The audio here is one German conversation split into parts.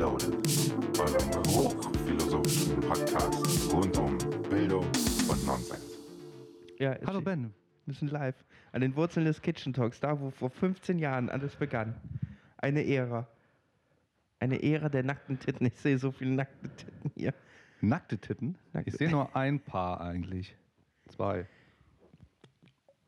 Reloaded, eurem hochphilosophischen Podcast rund um Bildung und Nonsens. Ja, Hallo Ben. Wir sind live. An den Wurzeln des Kitchen Talks, da wo vor 15 Jahren alles begann. Eine Ära. Eine Ära der nackten Titten. Ich sehe so viele nackte Titten hier. Nackte Titten? Nackte- Ich sehe nur ein Paar eigentlich. Zwei.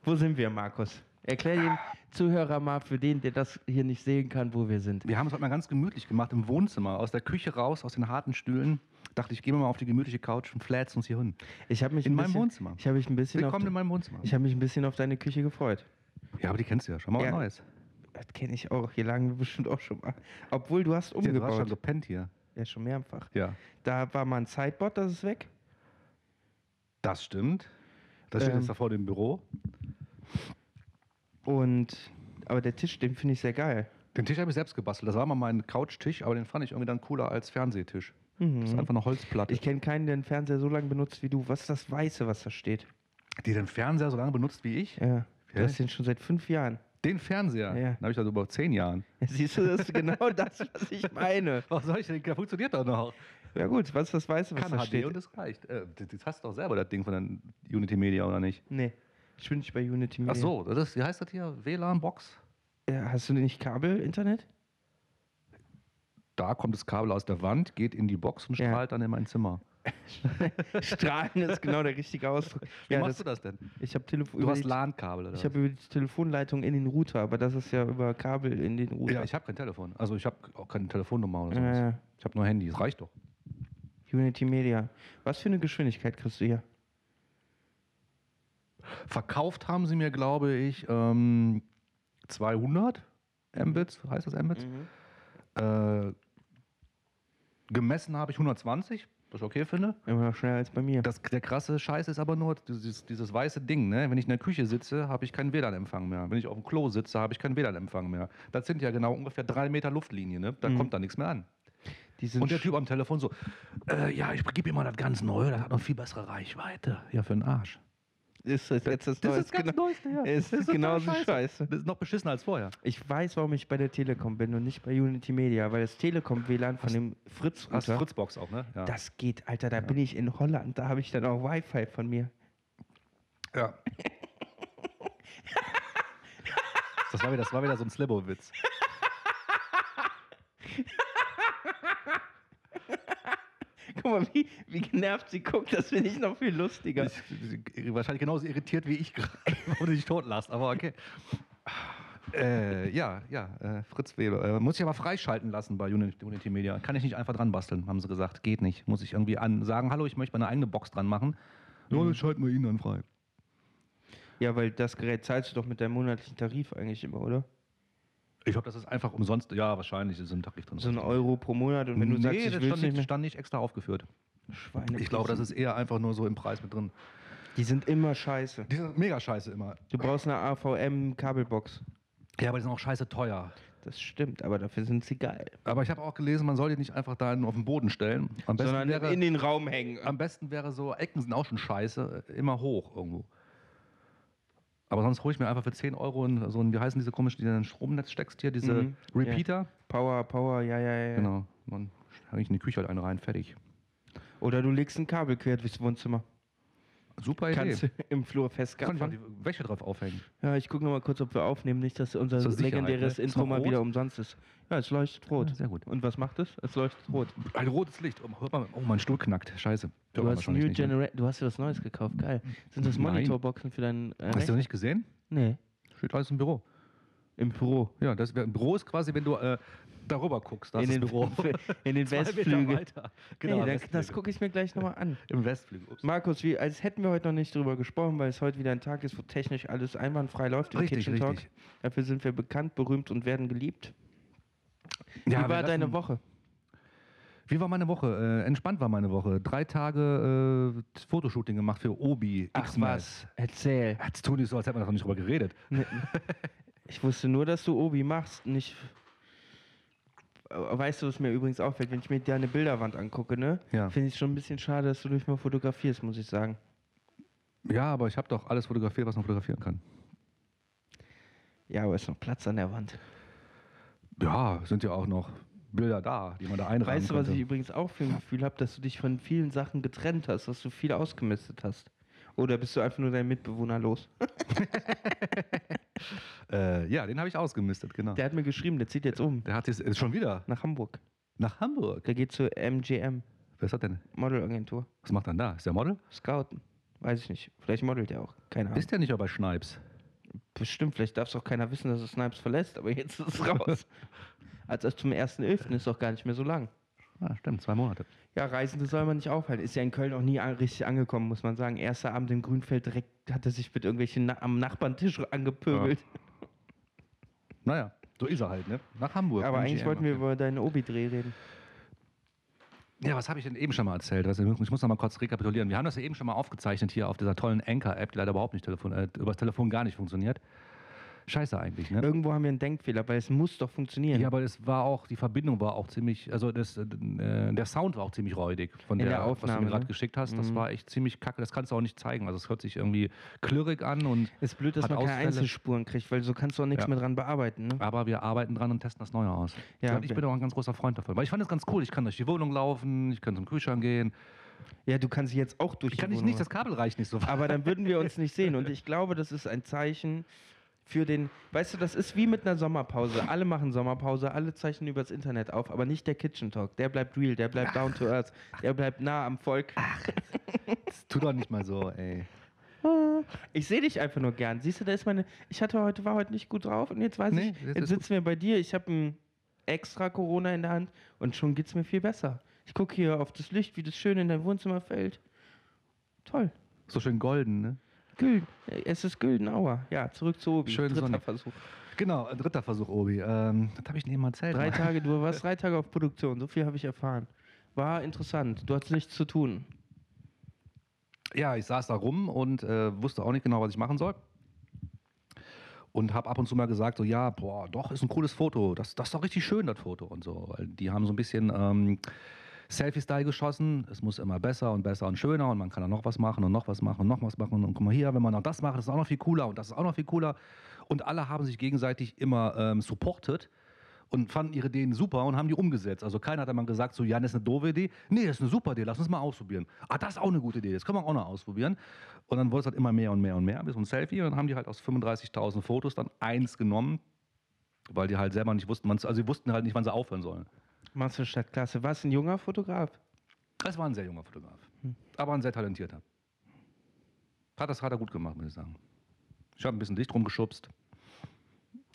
Wo sind wir, Markus? Erklär den Zuhörer mal für den, der das hier nicht sehen kann, wo wir sind. Wir haben es heute mal ganz gemütlich gemacht im Wohnzimmer. Aus der Küche raus, aus den harten Stühlen. Dachte ich, gehen wir mal auf die gemütliche Couch und flätzen uns hier hin. Ich habe mich In ein meinem Wohnzimmer. Ich habe mich ein bisschen auf, Willkommen in meinem Wohnzimmer. ich habe mich ein bisschen auf deine Küche gefreut. ja, aber die kennst du ja. Schon mal Ja. was Neues. Das kenne ich auch. Hier lagen wir bestimmt auch schon mal. Obwohl du hast Ja, du hast schon umgebaut. gepennt hier. Ja, schon mehrfach. Ja. Da war mal ein Sideboard, das ist weg. Das stimmt. Das steht Ähm. jetzt da vor dem Büro. Und aber der Tisch, den finde ich sehr geil. Den Tisch habe ich selbst gebastelt. Das war mal mein Couchtisch, aber den fand ich irgendwie dann cooler als Fernsehtisch. Das ist einfach eine Holzplatte. Ich kenne keinen, der den Fernseher so lange benutzt wie du. Was ist das Weiße, was da steht? die den Fernseher so lange benutzt wie ich. Ja. Du Ja. hast den schon seit fünf Jahren. Den Fernseher. Ja. Den habe ich also über zehn Jahren. Ja, Siehst du, das ist genau das, was ich meine. Was soll ich denn? Der funktioniert doch noch. Ja gut, was ist das Weiße, was Kann da HD steht? und das reicht. Äh, das hast du doch selber, das Ding von der Unity Media, oder nicht? nee, ich bin nicht bei Unity Media. Ach so, das ist, wie heißt das hier? WLAN-Box? Ja, hast du nicht Kabel-Internet? Da kommt das Kabel aus der Wand, geht in die Box und Ja. strahlt dann in mein Zimmer. Strahlen ist genau der richtige Ausdruck. Wie machst du das denn? Ich habe Telefon. Du über hast LAN-Kabel, oder? Ich habe über die Telefonleitung in den Router, aber das ist ja über Kabel in den Router. ja, ich habe kein Telefon. Also ich habe auch keine Telefonnummer oder Ja, sowas. ja. Ich habe nur Handy, das reicht doch. Unity Media. Was für eine Geschwindigkeit kriegst du hier? Verkauft haben sie mir, glaube ich, ähm, 200 Mbits, heißt das Mbits? Äh, gemessen habe ich 120, was ich okay finde. Immer noch schneller als bei mir. Das, der krasse Scheiß ist aber nur dieses, dieses weiße Ding. Ne? Wenn ich in der Küche sitze, habe ich keinen WLAN-Empfang mehr. Wenn ich auf dem Klo sitze, habe ich keinen WLAN-Empfang mehr. Das sind ja genau ungefähr drei Meter Luftlinie. Ne? Da kommt da nichts mehr an. Und der Typ am Telefon so, äh, ja, ich gebe ihm mal das ganz Neue, das hat noch viel bessere Reichweite. Ja, für den Arsch. Ist das jetzt das, Das Neueste, ist ganz genau- Neueste, ja. Ist Das ist genauso scheiße. Das ist noch beschissener als vorher. Ich weiß, warum ich bei der Telekom bin und nicht bei Unity Media, weil das Telekom WLAN von dem Fritz Hast Router, Fritzbox auch, ne? Ja. das geht, Alter, da bin ich in Holland, da habe ich dann auch Wi-Fi von mir. ja. Das war wieder, das war wieder so ein Slibbo-Witz. Guck mal, wie, wie genervt sie guckt, das finde ich noch viel lustiger. Ich- Wahrscheinlich genauso irritiert wie ich gerade, wo du dich tot lachst, aber okay. Äh, ja, ja, äh, Fritz Weber. Äh, muss ich aber freischalten lassen bei Unity, Unity Media. Kann ich nicht einfach dran basteln, haben sie gesagt. Geht nicht. Muss ich irgendwie an sagen, hallo, ich möchte meine eigene Box dran machen. Ja, dann schalten wir ihn dann frei. Ja, weil das Gerät zahlst du doch mit deinem monatlichen Tarif eigentlich immer, oder? Ich glaube, das ist einfach umsonst. Ja, wahrscheinlich ist ein Tarif drin. So ein Euro pro Monat und wenn du nee, sagst, ich das stand nicht stand nicht extra aufgeführt. Schweine Ich glaube, das ist eher einfach nur so im Preis mit drin. Die sind immer scheiße. Die sind mega scheiße immer. Du brauchst eine AVM-Kabelbox. Ja, aber die sind auch scheiße teuer. Das stimmt, aber dafür sind sie geil. Aber ich habe auch gelesen, man soll die nicht einfach da auf den Boden stellen. Am besten, Sondern wäre, in den Raum hängen. am besten wäre so, Ecken sind auch schon scheiße, immer hoch irgendwo. Aber sonst hole ich mir einfach für 10 Euro so ein, wie heißen diese komischen, die du in ein Stromnetz steckst hier, diese Mhm. Repeater. Power, Power, ja, ja, ja. Genau. Dann hänge ich in die Küche halt eine rein, fertig. Oder du legst ein Kabel quer durchs Wohnzimmer. Super Idee. Kannst im Flur Kann festgaffen. die Wäsche drauf aufhängen. Ja, ich gucke noch mal kurz, ob wir aufnehmen. Nicht, dass unser Sicherheit, legendäres? Ist Intro mal wieder umsonst ist. Ja, es leuchtet rot. Ja, sehr gut. Und was macht es? Es leuchtet rot. Ein rotes Licht. Oh, hört man, oh, mein Stuhl knackt. Scheiße. Du hast, New nicht, ne? Du hast dir was Neues gekauft. Geil. Sind das. Monitorboxen für deinen äh, Hast du das nicht gesehen? Nee. Steht alles im Büro. Im Büro. Ja, das wär, Büro ist quasi, wenn du äh, darüber guckst. Das in, den, Büro. in den Westflügel. Genau, Westflügel. das gucke ich mir gleich nochmal an. Im Westflügel. Ups. Markus, wie, als hätten wir heute noch nicht drüber gesprochen, weil es heute wieder ein Tag ist, wo technisch alles einwandfrei läuft im Richtig, Kitchen Talk. richtig. Dafür sind wir bekannt, berühmt und werden geliebt. Ja, wie war deine lassen- Woche? Wie war meine Woche? Äh, entspannt war meine Woche. Drei Tage äh, Fotoshooting gemacht für Obi. X-Mas. Erzähl. Jetzt tun die so, als hätten wir noch nicht drüber geredet. Ich wusste nur, dass du Obi machst, nicht. Weißt du, was mir übrigens auffällt, wenn ich mir deine Bilderwand angucke, ne? Ja. Finde ich schon ein bisschen schade, dass du nicht mal fotografierst, muss ich sagen. Ja, aber ich habe doch alles fotografiert, was man fotografieren kann. Ja, aber ist noch Platz an der Wand. Ja, sind ja auch noch Bilder da, die man da einrahmen Weißt du, was ich übrigens auch für ein Gefühl habe, dass du dich von vielen Sachen getrennt hast, dass du viel ausgemistet hast? Oder bist du einfach nur dein Mitbewohner los? Äh, ja, den habe ich ausgemistet, genau. Der, Der hat mir geschrieben, der zieht jetzt um hat jetzt ist schon wieder nach Hamburg. nach Hamburg. Der geht zur MGM, Wer ist das denn? Modelagentur. Was macht er denn da? Ist der Model? Scouten. Weiß ich nicht. Vielleicht modelt er auch. Keine Ahnung. Ist der nicht auch bei Schneips? Bestimmt, vielleicht darf es auch keiner wissen, dass er Snipes verlässt, aber jetzt ist es raus. Als erst zum 1.11. ist doch gar nicht mehr so lang. Ah, stimmt, zwei Monate. Ja, Reisende soll man nicht aufhalten. Ist ja in Köln auch nie an- richtig angekommen, muss man sagen. Erster Abend im Grünfeld direkt hat er sich mit irgendwelchen Na am Nachbarntisch angepöbelt. Naja, so ist er halt, ne? Nach Hamburg. Aber eigentlich wollten wir okay. über deinen Obi-Dreh reden. Ja, was habe ich denn eben schon mal erzählt? Also, ich muss noch mal kurz rekapitulieren. Wir haben das ja eben schon mal aufgezeichnet hier auf dieser tollen Anchor-App, die leider überhaupt nicht telefon äh, über das Telefon gar nicht funktioniert. Scheiße eigentlich, ne? Irgendwo haben wir einen Denkfehler, weil es muss doch funktionieren. Ja, aber es war auch, die Verbindung war auch ziemlich, also das, äh, der Sound war auch ziemlich räudig von der, der was du Aufnahme, mir gerade ne? geschickt hast. Das Mhm. war echt ziemlich kacke. Das kannst du auch nicht zeigen. Also es hört sich irgendwie klirrig an und ist blöd, dass man keine Ausfälle. Einzelspuren kriegt, weil so kannst du auch nichts Ja. mehr dran bearbeiten. Ne? aber wir arbeiten dran und testen das Neue aus. Ja, und ich bin auch ein ganz großer Freund davon. Weil ich fand das ganz cool. Ich kann durch die Wohnung laufen, ich kann zum Kühlschrank gehen. Ja, du kannst jetzt auch durch Ich kann nicht, Wohnung nicht, das Kabel reicht nicht so weit. Aber dann würden wir uns nicht sehen. Und ich glaube, das ist ein Zeichen für den. Weißt du, das ist wie mit einer Sommerpause. Alle machen Sommerpause, alle zeichnen übers Internet auf, aber nicht der Kitchen Talk. Der bleibt real, der bleibt down to earth, der bleibt nah am Volk. Tu doch nicht mal so, ey. Ich sehe dich einfach nur gern. Siehst du, da ist meine. Ich hatte heute, war heute nicht gut drauf und jetzt weiß Nee, ich, das jetzt sitzen wir bei dir. Ich habe ein extra Corona in der Hand und schon geht es mir viel besser. Ich gucke hier auf das Licht, wie das schön in dein Wohnzimmer fällt. Toll. So schön golden, ne? Gülden. Es ist Güldenauer. Ja, zurück zu Obi. Schön Dritter sonnig. Versuch. Genau, ein dritter Versuch, Obi. Ähm, das habe ich neben erzählt. Drei. Tage, du warst drei Tage auf Produktion, so viel habe ich erfahren. War interessant. Du hattest nichts zu tun. Ja, ich saß da rum und äh, wusste auch nicht genau, was ich machen soll. Und habe ab und zu mal gesagt, so, ja, boah, doch, ist ein cooles Foto. Das, das ist doch richtig schön, das Foto und so. Weil die haben so ein bisschen ähm, Selfie-Style geschossen. Es muss immer besser und besser und schöner und man kann da noch was machen und noch was machen und noch was machen. Und guck mal hier, wenn man noch das macht, ist auch noch viel cooler und das ist auch noch viel cooler. Und alle haben sich gegenseitig immer ähm, supportet und fanden ihre Ideen super und haben die umgesetzt. Also keiner hat einmal gesagt, so, Jan, das ist eine doofe Idee. Nee, das ist eine super Idee, lass uns mal ausprobieren. Ah, das ist auch eine gute Idee, das können wir auch noch ausprobieren. Und dann wurde es halt immer mehr und mehr und mehr, bis ein Selfie. Und dann haben die halt aus 35.000 Fotos dann eins genommen, weil die halt selber nicht wussten, also sie wussten halt nicht, wann sie aufhören sollen. Machst du Stadtklasse. Warst du ein junger Fotograf? Es war ein sehr junger Fotograf, aber ein sehr talentierter. Hat das hat er gut gemacht, muss ich sagen. Ich habe ein bisschen dicht rumgeschubst.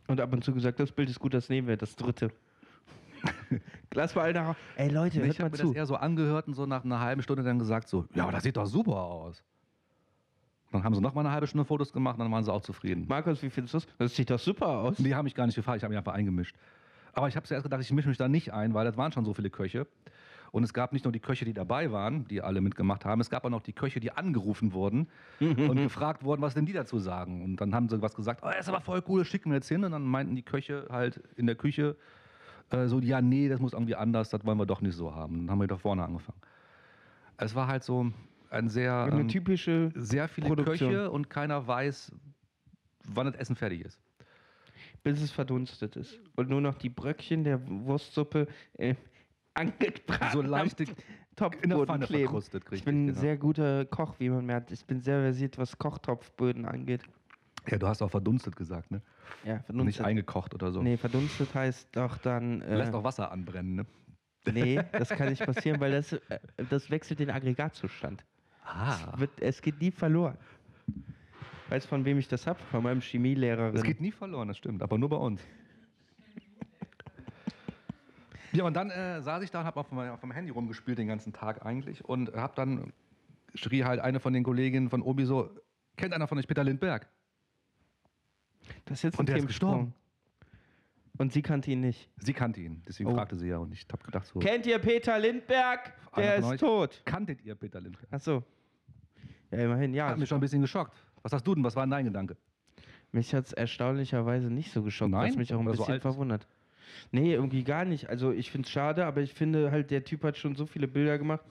Und ab und zu gesagt, das Bild ist gut, das nehmen wir, das dritte. Lass mal Alter. Ey Leute, ich hört habe mal mir zu. das eher so angehört und so nach einer halben Stunde dann gesagt, so, ja, aber das sieht doch super aus. Dann haben sie noch mal eine halbe Stunde Fotos gemacht und dann waren sie auch zufrieden. Markus, wie findest du das? Das sieht doch super aus. Die haben mich gar nicht gefragt, ich habe mich einfach eingemischt. Aber ich habe zuerst gedacht, ich mische mich da nicht ein, weil das waren schon so viele Köche. Und es gab nicht nur die Köche, die dabei waren, die alle mitgemacht haben, es gab auch noch die Köche, die angerufen wurden und gefragt wurden, was denn die dazu sagen. Und dann haben sie was gesagt, oh, das ist aber voll cool, das schicken wir jetzt hin. Und dann meinten die Köche halt in der Küche äh, so, ja, nee, das muss irgendwie anders, das wollen wir doch nicht so haben. Dann haben wir da vorne angefangen. Es war halt so ein sehr, Eine ähm, typische. sehr viele Produktion. Köche und keiner weiß, wann das Essen fertig ist. Bis es verdunstet ist. Und nur noch die Bröckchen der Wurstsuppe äh, angebraten So leichte am Topfboden in der Pfanne kleben. verkrustet, Ich bin ein genau. sehr guter Koch, wie man merkt. Ich bin sehr versiert, was Kochtopfböden angeht. Ja, du hast auch verdunstet gesagt, ne? Ja, Nicht verdunstet. eingekocht oder so. Nee, verdunstet heißt doch dann. Äh, Lässt auch Wasser anbrennen, ne? nee, das kann nicht passieren, weil das, äh, das wechselt den Aggregatzustand. Ah. Wird, es geht nie verloren. Weißt du, von wem ich das habe? Von meinem Chemielehrerin. Das geht nie verloren, das stimmt, aber nur bei uns. Ja, und dann äh, saß ich da und habe auf, meinem- auf meinem Handy rumgespielt den ganzen Tag eigentlich und habe dann, schrie halt eine von den Kolleginnen von Obi so, kennt einer von euch Peter Lindberg? das ist jetzt Und der ist gestorben. Und sie kannte ihn nicht. Sie kannte ihn, deswegen Oh. fragte sie ja und ich habe gedacht so, Kennt ihr Peter Lindberg? Der ist tot. kanntet ihr Peter Lindberg? Ach so. Ja, immerhin, ja. Hat mich schon ein bisschen geschockt. Was hast du denn, was war dein Gedanke? Mich hat es erstaunlicherweise nicht so geschockt, was Nein? mich auch ein so bisschen verwundert. Nee, irgendwie gar nicht. Also ich finde es schade, aber ich finde halt, der Typ hat schon so viele Bilder gemacht.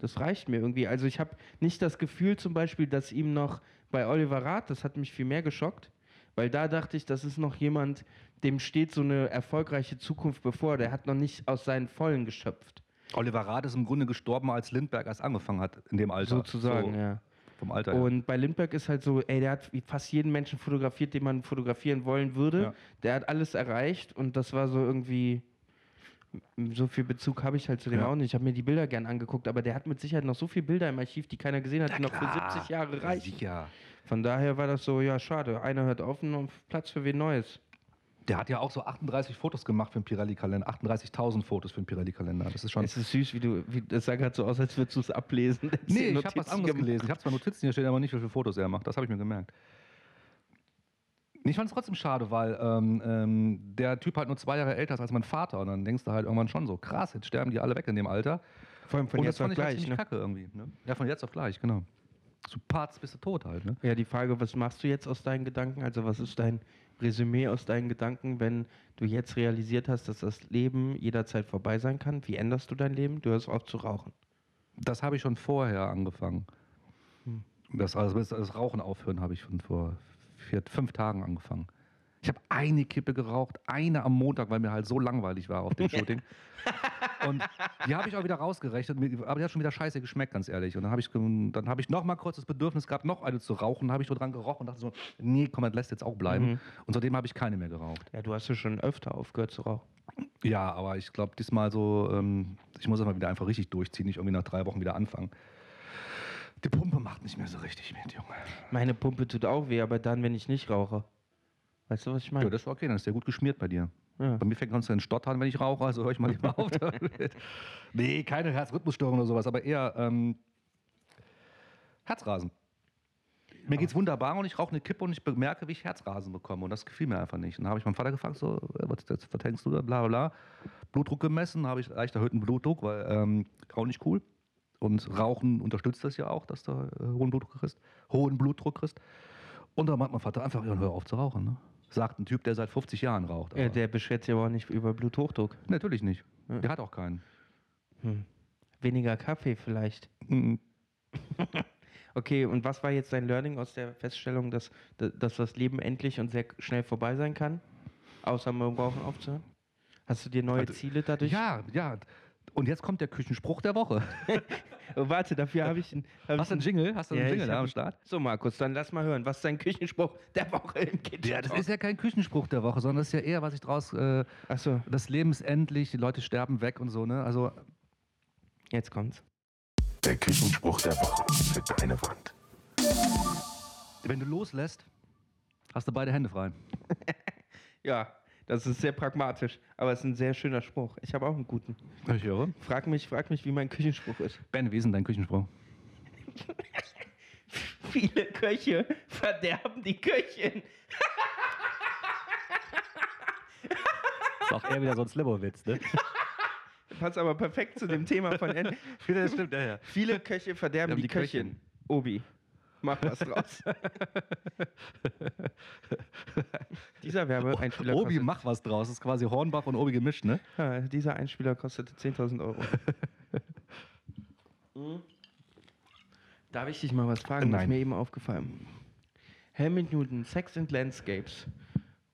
Das reicht mir irgendwie. Also ich habe nicht das Gefühl zum Beispiel, dass ihm noch bei Oliver Rath, das hat mich viel mehr geschockt, weil da dachte ich, das ist noch jemand, dem steht so eine erfolgreiche Zukunft bevor. Der hat noch nicht aus seinen Vollen geschöpft. Oliver Rath ist im Grunde gestorben, als Lindbergh erst angefangen hat in dem Alter. Sozusagen, so, ja. Vom Alter her. Und bei Lindbergh ist halt so, ey, der hat fast jeden Menschen fotografiert, den man fotografieren wollen würde. Ja. Der hat alles erreicht und das war so irgendwie. So viel Bezug habe ich halt zu dem Ja. auch nicht. Ich habe mir die Bilder gern angeguckt, aber der hat mit Sicherheit noch so viele Bilder im Archiv, die keiner gesehen hat, die noch für 70 Jahre reichen. Sicher. Von daher war das so, ja, schade. Einer hört auf und Platz für wen Neues. Der hat ja auch so 38 Fotos gemacht für den Pirelli-Kalender. 38.000 Fotos für den Pirelli-Kalender. Das ist schon. Es ist süß, wie du, wie, das sah gerade so aus, als würdest du es ablesen. Nee, ich habe was anderes gemacht. gelesen. Ich habe zwar Notizen hier stehen, aber nicht, wie viele Fotos er macht. Das habe ich mir gemerkt. Ich fand es trotzdem schade, weil ähm, ähm, der Typ halt nur zwei Jahre älter ist als mein Vater. Und dann denkst du halt irgendwann schon so, krass, jetzt sterben die alle weg in dem Alter. Vor allem von und jetzt auf halt gleich, ziemlich ne? kacke irgendwie. Ne? Ja, von jetzt auf gleich, genau. Zu Parts bist du tot halt. Ne? Ja, die Frage, was machst du jetzt aus deinen Gedanken? Also was ist dein Resümee aus deinen Gedanken, wenn du jetzt realisiert hast, dass das Leben jederzeit vorbei sein kann? Wie änderst du dein Leben? Du hörst auf zu rauchen. Das habe ich schon vorher angefangen. Hm. Das, also das, Rauchen aufhören habe ich schon vor vier, fünf Tagen angefangen. Ich habe eine Kippe geraucht, eine am Montag, weil mir halt so langweilig war auf dem Shooting. Und die habe ich auch wieder rausgerechnet, aber die hat schon wieder scheiße geschmeckt, ganz ehrlich. Und dann habe ich, dann habe ich noch mal kurz das Bedürfnis gehabt, noch eine zu rauchen. habe ich so dran gerochen und dachte so, nee, komm, das lässt jetzt auch bleiben. Mhm. Und seitdem habe ich keine mehr geraucht. Ja, du hast ja schon öfter aufgehört zu rauchen. Ja, aber ich glaube, diesmal so, ähm, ich muss aber wieder einfach richtig durchziehen, nicht irgendwie nach drei Wochen wieder anfangen. Die Pumpe macht nicht mehr so richtig mit, Junge. Meine Pumpe tut auch weh, aber dann, wenn ich nicht rauche. Weißt du, was ich Ja, meine? das ist okay, dann ist der gut geschmiert bei dir. Ja. Bei mir fängt ein Stottern, wenn ich rauche, also höre ich mal lieber auf. damit. nee, keine Herzrhythmusstörung oder sowas, aber eher ähm, Herzrasen. Mir geht's wunderbar und ich rauche eine Kippe und ich bemerke, wie ich Herzrasen bekomme. Und das gefiel mir einfach nicht. Und dann habe ich meinen Vater gefragt, so, äh, was, was, du da, bla bla bla. Blutdruck gemessen, habe ich leicht erhöhten Blutdruck, weil ähm, auch nicht cool. Und Rauchen unterstützt das ja auch, dass du äh, hohen Blutdruck kriegst. Hohen Blutdruck kriegst. Und dann meint mein Vater einfach, ja, hör auf zu rauchen. Ne? Sagt ein Typ, der seit 50 Jahren raucht. Ja, der beschwert sich aber auch nicht über Bluthochdruck. Natürlich nicht. Ja. Der hat auch keinen. Hm. Weniger Kaffee vielleicht. Mhm. Okay, und was war jetzt dein Learning aus der Feststellung, dass, dass das Leben endlich und sehr schnell vorbei sein kann? Außer mit dem Rauchen aufzuhören? Hast du dir neue Also, Ziele dadurch? Ja, ja. Und jetzt kommt der Küchenspruch der Woche. Warte, dafür habe ich einen. hab Hast du einen ich Jingle? Hast du einen Ja, Jingle am Start? So, Markus, dann lass mal hören. Was ist dein Küchenspruch der Woche im Kitchen? Ja, das ist ja kein Küchenspruch der Woche, sondern das ist ja eher, was ich draus. Äh, Achso, das Leben ist endlich, die Leute sterben weg und so, ne? Also, jetzt kommt's. Der Küchenspruch der Woche für deine Wand. wenn du loslässt, hast du beide Hände frei. Ja, das ist sehr pragmatisch, aber es ist ein sehr schöner Spruch. Ich habe auch einen guten. Ich höre. Frag mich, frag mich, wie mein Küchenspruch ist. Ben, wie ist denn dein Küchenspruch? Viele Köche verderben die Köchin. Ist auch eher wieder so ein Slivovitz, ne? Passt aber perfekt zu dem Thema von N. stimmt, ja, ja. Viele Köche verderben die, die Köchin. Köchin. Obi, mach was draus. dieser Werbeeinspieler Obi, kostet, mach was draus. Das ist quasi Hornbach und Obi gemischt, ne? ja, dieser Einspieler kostete 10.000 Euro. Hm? Darf ich dich mal was fragen? Das ist Nein. mir eben aufgefallen. Helmut Newton, Sex and Landscapes.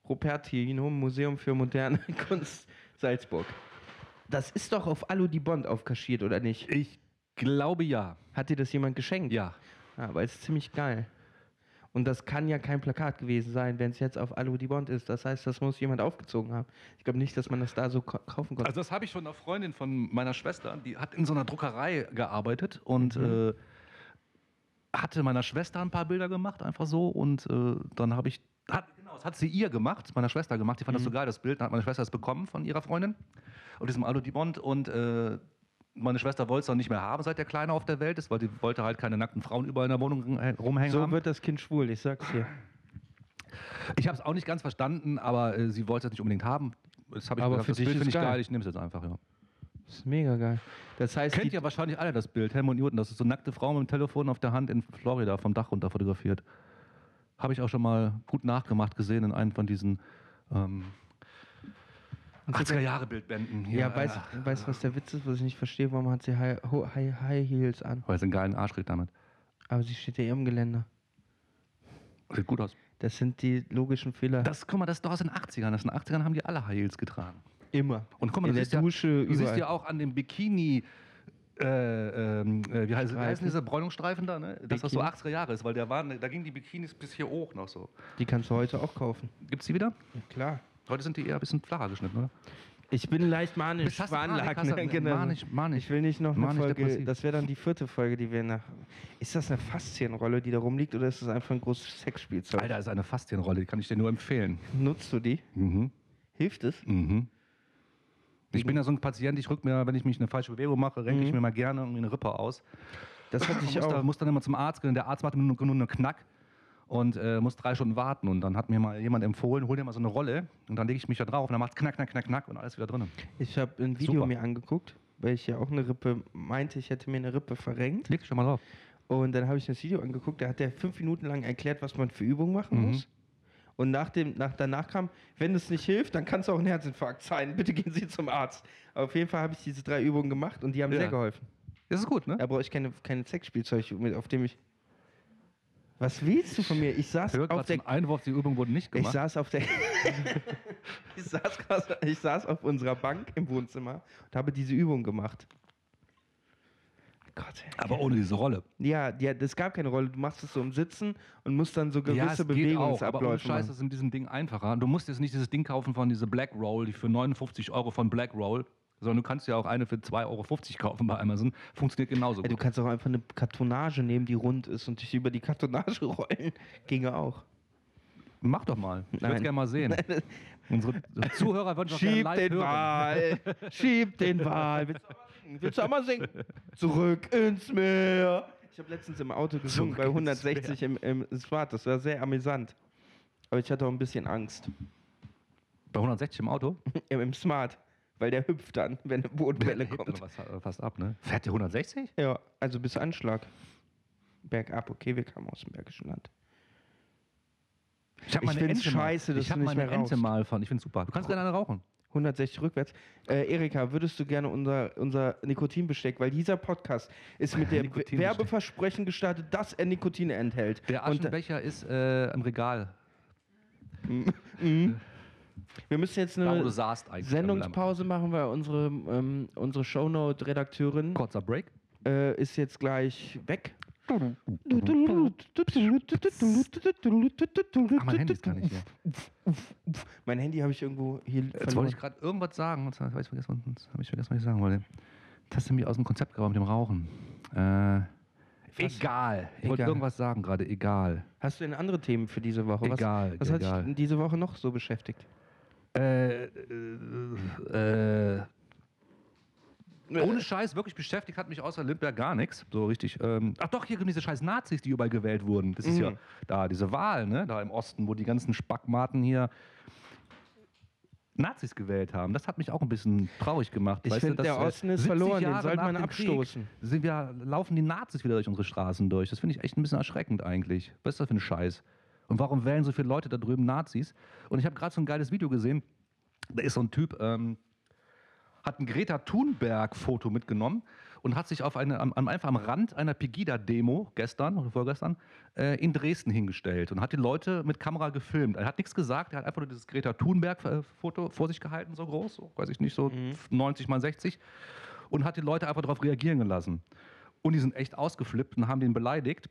Rupertino, Museum für moderne Kunst, Salzburg. Das ist doch auf Alu die Bond aufkaschiert, oder nicht? Ich glaube ja. Hat dir das jemand geschenkt? Ja. Ja, aber es ist ziemlich geil. Und das kann ja kein Plakat gewesen sein, wenn es jetzt auf Alu die Bond ist. Das heißt, das muss jemand aufgezogen haben. Ich glaube nicht, dass man das da so ka- kaufen konnte. Also das habe ich von einer Freundin von meiner Schwester, die hat in so einer Druckerei gearbeitet und Mhm. äh, hatte meiner Schwester ein paar Bilder gemacht, einfach so. Und äh, dann habe ich, hat, genau, das hat sie ihr gemacht, meiner Schwester gemacht. Die fand das so Mhm. geil, das Bild. Dann hat meine Schwester es bekommen von ihrer Freundin und diesem Alu die Bond und äh, meine Schwester wollte es auch nicht mehr haben, seit der Kleine auf der Welt ist, weil die wollte halt keine nackten Frauen überall in der Wohnung äh, rumhängen so haben. wird das Kind schwul, ich sag's dir. Ich habe es auch nicht ganz verstanden, aber äh, sie wollte es nicht unbedingt haben. Das habe ich Aber für das dich Bild finde ich geil. geil, ich nehme es jetzt einfach, ja. Das ist mega geil. Das heißt, Kennt ihr wahrscheinlich alle das Bild, Helmut Newton, das ist so eine nackte Frau mit dem Telefon auf der Hand in Florida vom Dach runter fotografiert. Habe ich auch schon mal gut nachgemacht gesehen in einem von diesen ähm, 80er-Jahre-Bildbänden. hier. ja, weißt du, was der Witz ist, was ich nicht verstehe? Warum hat sie High, High, High Heels an? Weil sie einen geilen Arsch kriegt damit. Aber sie steht ja eh im Geländer. Sieht gut aus. Das sind die logischen Fehler. Das, guck mal, das ist doch aus den 80ern. Das in den 80ern haben die alle High Heels getragen. immer. Und guck mal, In du der siehst ja, Dusche, Du siehst überall. ja auch an dem Bikini, äh, ähm, äh, wie, heißt, wie heißen Streifen. diese Bräunungsstreifen da, ne? dass das so Bikini. 80er Jahre ist, weil der waren, da gingen die Bikinis bis hier hoch noch so. Die kannst du heute auch kaufen. Gibt's die wieder? Ja, klar. Heute sind die eher ein bisschen flacher geschnitten, oder? Ich bin leicht manisch. Bist- Veranlagt, ne? Genau. manisch, manisch. Ich will nicht noch eine Manisch Folge. depressiv. Das wäre dann die vierte Folge, die wir nach. Ist das eine Faszienrolle, die da rumliegt, oder ist das einfach ein großes Sexspielzeug? Alter, ist eine Faszienrolle, die kann ich dir nur empfehlen. Nutzt du die? Mhm. Hilft es? Mhm. Ich bin ja so ein Patient, ich rück mir, wenn ich mich eine falsche Bewegung mache, renke ich mir mal gerne irgendwie eine Rippe aus. Das hatte ich muss, da, auch. muss dann immer zum Arzt gehen, der Arzt macht nur, nur einen Knack und äh, muss drei Stunden warten. Und dann hat mir mal jemand empfohlen, hol dir mal so eine Rolle und dann lege ich mich da drauf und dann macht knack, knack, knack, knack und alles wieder drin. Ich habe ein Video Super. mir angeguckt, weil ich ja auch eine Rippe meinte, ich hätte mir eine Rippe verrenkt. Leg schon mal drauf. Und dann habe ich das Video angeguckt, da hat der fünf Minuten lang erklärt, was man für Übungen machen Mhm. muss. Und nach dem, nach, danach kam, wenn es nicht hilft, dann kann es auch ein Herzinfarkt sein. Bitte gehen Sie zum Arzt. Aber auf jeden Fall habe ich diese drei Übungen gemacht und die haben Ja. sehr geholfen. Das ist gut, ne? Da brauche ich keine, keine Sexspielzeug, mit, auf dem ich. Was willst du von mir? Ich saß Hört auf der. Einwurf, die Übung wurde nicht Ich gemacht. saß auf der. ich, saß, quasi- ich saß auf unserer Bank im Wohnzimmer und habe diese Übung gemacht. Gott. aber ohne diese Rolle. Ja, ja, es gab keine Rolle. Du machst es so im Sitzen und musst dann so gewisse ja, es geht auch, aber ohne Bewegungsabläufe Scheiß machen. ist in diesem Ding einfacher. Du musst jetzt nicht dieses Ding kaufen von dieser Black Roll, die für 59 Euro von Black Roll, sondern du kannst ja auch eine für 2,50 Euro kaufen bei Amazon. Funktioniert genauso Ja, du gut. kannst auch einfach eine Kartonage nehmen, die rund ist und dich über die Kartonage rollen. Ginge auch. Mach doch mal. Ich würde es gerne mal sehen. Unsere Zuhörer würden doch gerne Schieb live den. Wal, schieb den Wal. Willst du auch mal singen? Willst du auch mal singen? Zurück ins Meer. Ich habe letztens im Auto gesungen Zurück bei ins 160 im, im Smart. Das war sehr amüsant. Aber ich hatte auch ein bisschen Angst. Bei 160 im Auto? Im, im Smart. Weil der hüpft dann, wenn eine Bodenwelle Hebt kommt. was, äh, fast ab, ne? Fährt der 160? Ja, also bis Anschlag. Bergab, okay, wir kamen aus dem Bergischen Land. Ich, hab Ich meine Ente scheiße, dass ich du hab nicht meine mehr Ente mal von. Ich finde super. Du kannst gerne eine rauchen. 160 rückwärts. Äh, Erika, würdest du gerne unser, unser Nikotinbesteck, weil dieser Podcast ist mit dem. Werbeversprechen gestartet, dass er Nikotin enthält. Der Und, äh, Aschenbecher ist äh, im Regal. wir müssen jetzt eine. Sendungspause machen, weil unsere, ähm, unsere Shownote-Redakteurin Kurzer Break. äh, ist jetzt gleich weg. Ach, mein Handy ist gar nicht hier. Mein Handy habe ich irgendwo hier Jetzt wollte ich gerade irgendwas sagen. Und habe ich vergessen, ich was ich sagen wollte. Das hast du mir aus dem Konzept gebracht mit dem Rauchen. Äh, egal. Ich wollte Egal. irgendwas sagen gerade. Egal. Hast du denn andere Themen für diese Woche? Egal, Was, was hat egal. dich diese Woche noch so beschäftigt? Äh, äh, äh, ohne Scheiß, wirklich beschäftigt hat mich außer Limberg gar nichts. So richtig. Ähm, ach doch, hier gibt diese scheiß Nazis, die überall gewählt wurden. Das ist Mhm. ja da, diese Wahl, ne? Da im Osten, wo die ganzen Spackmaten hier Nazis gewählt haben. Das hat mich auch ein bisschen traurig gemacht. Ich finde, der äh, Osten ist 70 verloren, den Jahre sollte nach man abstoßen. Krieg Sind wir, laufen die Nazis wieder durch unsere Straßen durch. Das finde ich echt ein bisschen erschreckend eigentlich. Was ist das für ein Scheiß? Und warum wählen so viele Leute da drüben Nazis? Und ich habe gerade so ein geiles Video gesehen. Da ist so ein Typ, ähm, hat ein Greta Thunberg-Foto mitgenommen und hat sich auf eine, am, einfach am Rand einer Pegida-Demo gestern oder vorgestern äh, in Dresden hingestellt und hat die Leute mit Kamera gefilmt. Er hat nichts gesagt, er hat einfach nur dieses Greta Thunberg-Foto vor sich gehalten, so groß, so, weiß ich nicht, so 90 mal 60 und hat die Leute einfach darauf reagieren gelassen. Und die sind echt ausgeflippt und haben den beleidigt.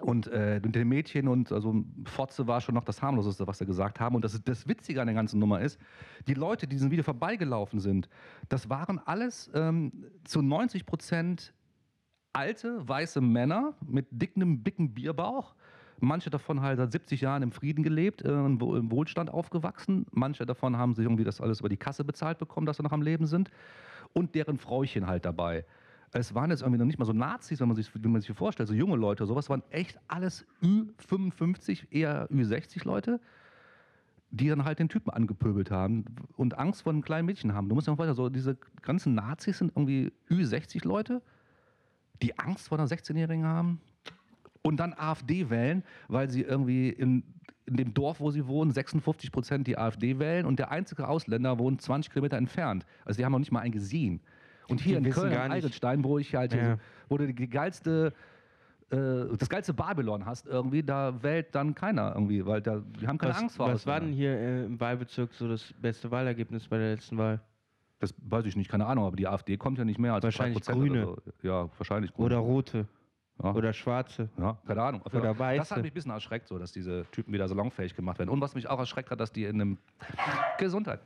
Und äh, dem Mädchen und also Fotze war schon noch das harmloseste, was sie gesagt haben. Und das, das Witzige an der ganzen Nummer ist, die Leute, die diesem Video vorbeigelaufen sind, das waren alles ähm, zu 90 Prozent alte, weiße Männer mit dickem, dicken Bierbauch. Manche davon halt seit 70 Jahren im Frieden gelebt, äh, im Wohlstand aufgewachsen. Manche davon haben sich irgendwie das alles über die Kasse bezahlt bekommen, dass sie noch am Leben sind. Und deren Frauchen halt dabei. Es waren jetzt irgendwie noch nicht mal so Nazis, wenn man sich, wie man sich vorstellt, so junge Leute. Sowas waren echt alles Ü55, eher Ü60 Leute, die dann halt den Typen angepöbelt haben und Angst vor einem kleinen Mädchen haben. Du musst dir mal vorstellen, so diese ganzen Nazis sind irgendwie Ü60 Leute, die Angst vor einer 16-Jährigen haben und dann AfD wählen, weil sie irgendwie in, in dem Dorf, wo sie wohnen, 56 Prozent die AfD wählen und der einzige Ausländer wohnt 20 Kilometer entfernt. Also die haben noch nicht mal einen gesehen. Und hier Die in Köln, gar in nicht- Eidelstein, wo ich halt, Ja. so, wo du die geilste äh, das geilste Babylon hast irgendwie, da wählt dann keiner irgendwie, weil da, die haben keine was, Angst vor Was war denn hier äh, im Wahlbezirk so das beste Wahlergebnis bei der letzten Wahl? Das weiß ich nicht, keine Ahnung, aber die AfD kommt ja nicht mehr als Wahrscheinlich 3% Grüne. Oder so. Ja, wahrscheinlich Grüne. Oder rote? ja. Oder schwarze? Ja, keine Ahnung. Oder Fall. Das Weiße. hat mich ein bisschen erschreckt, so, dass diese Typen wieder salonfähig gemacht werden. Und was mich auch erschreckt hat, dass die in einem Gesundheit.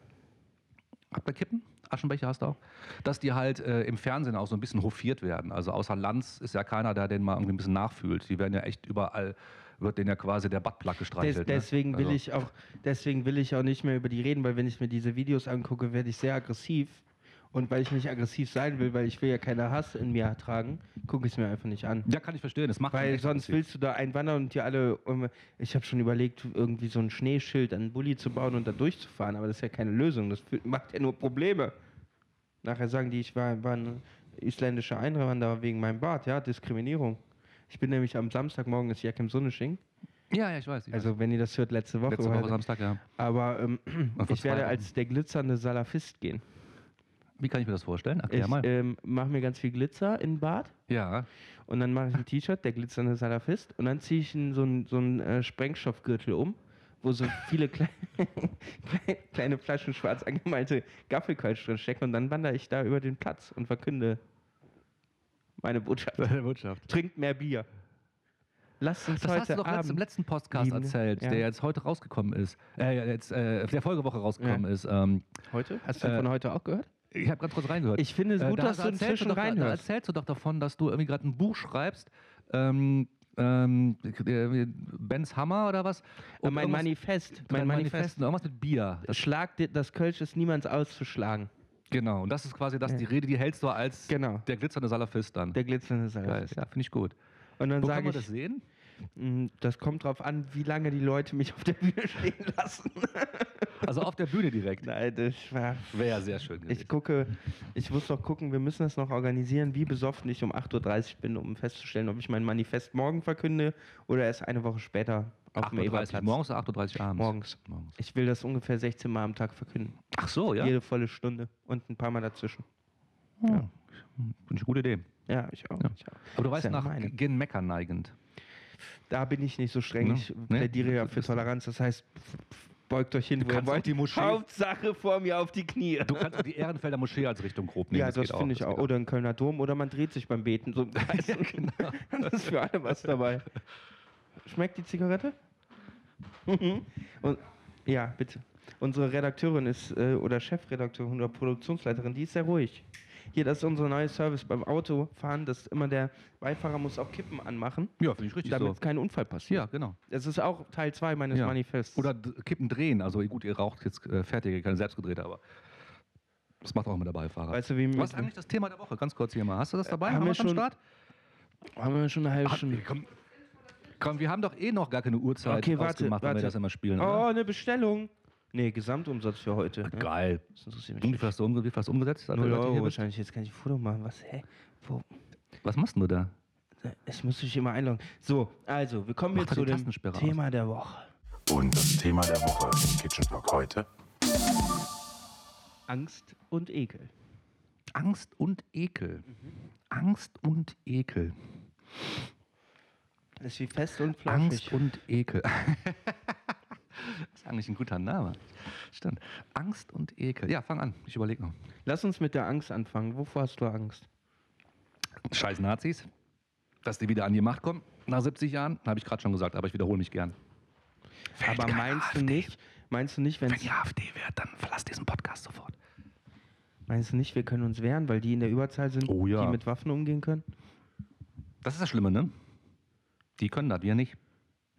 Habt ihr Kippen? Aschenbecher hast du auch? Dass die halt äh, im Fernsehen auch so ein bisschen hofiert werden. Also außer Lanz ist ja keiner, der den mal irgendwie ein bisschen nachfühlt. Die werden ja echt überall, wird denen ja quasi der Buttplug Des, gestreichelt. ne? deswegen, will Also- ich auch, deswegen will ich auch nicht mehr über die reden, weil wenn ich mir diese Videos angucke, werde ich sehr aggressiv. Und weil ich nicht aggressiv sein will, weil ich will ja keinen Hass in mir tragen, gucke ich es mir einfach nicht an. Ja, kann ich verstehen. Das macht Weil sonst aggressiv. willst du da einwandern und dir alle. Ich habe schon überlegt, irgendwie so ein Schneeschild an einen Bulli zu bauen und da durchzufahren, aber das ist ja keine Lösung. Das macht ja nur Probleme. Nachher sagen die, ich war, war ein isländischer Einwanderer wegen meinem Bart. Ja, Diskriminierung. Ich bin nämlich am Samstagmorgen ist Jack im Sonnesching. Ja, ja, ich weiß. Ich weiß. Also, wenn ihr das hört, letzte Woche. Letzte Woche war- Samstag, ja. Aber ähm, ich werde als der glitzernde Salafist gehen. Wie kann ich mir das vorstellen? Erklär Ich mal. ähm, mache mir ganz viel Glitzer in den Bart. ja. Und dann mache ich ein T-Shirt, der glitzernde Salafist. Und dann ziehe ich einen, so einen, so einen äh, Sprengstoffgürtel um, wo so viele kleine, kleine Flaschen schwarz angemalte Gaffelquatsch drin stecken. Und dann wandere ich da über den Platz und verkünde meine Botschaft. Botschaft. Trinkt mehr Bier. Lasst uns Das heute hast du doch Abend... im letzten Podcast lieben. erzählt, Ja. der jetzt heute rausgekommen ist. Äh, jetzt, äh, der Folgewoche rausgekommen Ja. ist. Ähm, Heute? Hast du Äh, von heute auch gehört? Ich habe ganz kurz reingehört. Ich finde es Äh, gut, da- dass da du erzählst inzwischen doch, Da reinhörst. erzählst du doch davon, dass du irgendwie gerade ein Buch schreibst. Ähm, ähm, äh, Benz Hammer oder was? Und mein Manifest. Mein Manifest. Irgendwas mit Bier. Das, Schlag, das Kölsch ist niemals auszuschlagen. genau. Und das ist quasi das, Ja. die Rede, die hältst du als Genau. der glitzernde Salafist dann. Der glitzernde Geil. Salafist. Ja, finde ich gut. Und dann Wo kann sage man ich, das sehen? Mm, Das kommt drauf an, wie lange die Leute mich auf der Bühne stehen lassen. Also auf der Bühne direkt. Nein, das war. Wäre sehr schön gewesen. Ich gucke, ich muss noch gucken, wir müssen das noch organisieren, wie besoffen ich um 8.30 Uhr bin, um festzustellen, ob ich mein Manifest morgen verkünde oder erst eine Woche später auf dem 8.30 Eberplatz. morgens oder 8.30 Uhr abends? Morgens. Morgens. Ich will das ungefähr 16 Mal am Tag verkünden. Ach so, ja. Jede volle Stunde und ein paar Mal dazwischen. Ja. Finde ich eine gute Idee. Ja, ich auch. Ja. Ich auch. Aber du weißt, ja nach meine. gen Mecker neigend. Da bin ich nicht so streng. Ne? Ich Nee? plädiere ja Das für Toleranz. Das heißt, beugt euch hin, Du wo wollt. die Moschee- Hauptsache vor mir auf die Knie. Du kannst auch die Ehrenfelder Moschee als Richtung grob nehmen. Ja, das, geht finde ich das auch. Oder ein Kölner Dom oder man dreht sich beim Beten so. Ja, genau. Das ist für alle was dabei. Schmeckt die Zigarette? Und, ja, bitte. Unsere Redakteurin ist, äh, oder Chefredakteurin oder Produktionsleiterin, die ist sehr ruhig. Hier, das ist unser neues Service beim Autofahren, dass immer der Beifahrer muss auch Kippen anmachen, Ja, finde ich richtig damit so. kein Unfall passiert. Ja, genau. Das ist auch Teil 2 meines Ja. Manifests. Oder Kippen drehen. Also gut, ihr raucht jetzt äh, fertige, keine selbstgedrehte, aber das macht auch immer der Beifahrer. weißt du, wie Was ist eigentlich das Thema der Woche? Ganz kurz hier mal. Hast du das dabei? haben Haben wir schon- Start? haben wir schon eine halbe Ach, Stunde. komm, komm, wir haben doch eh noch gar keine Uhrzeit Okay, warte, ausgemacht, wenn wir warte. das immer spielen. Oh, oder? eine Bestellung. Nee, Gesamtumsatz für heute. ne? Geil. Das interessiert mich Und wie viel hast du, umge wie viel hast du umgesetzt? Null Euro wahrscheinlich. Jetzt kann ich ein Foto machen. Was? Hä? Wo? Was machst du da? Ich muss dich immer einloggen. So, also, wir kommen jetzt zu dem Tastensperre aus. Thema der Woche. Und das Thema der Woche im Kitchen Talk heute. Angst und Ekel. Angst und Ekel. Angst und Ekel. Das ist wie fest und Angst flauschig. und Ekel. das ist eigentlich ein guter Name. Stimmt. Angst und Ekel. Ja, fang an. Ich überlege noch. Lass uns mit der Angst anfangen. Wovor hast du Angst? Scheiß Nazis. Dass die wieder an die Macht kommen. Nach 70 Jahren. Habe ich gerade schon gesagt, aber ich wiederhole mich gern. Wählt Aber meinst du AfD. nicht, meinst du nicht, wenn ihr AfD wärt, dann verlasst diesen Podcast sofort. meinst du nicht, wir können uns wehren, weil die in der Überzahl sind, Oh ja. die mit Waffen umgehen können? Das ist das Schlimme, ne? Die können das, wir nicht.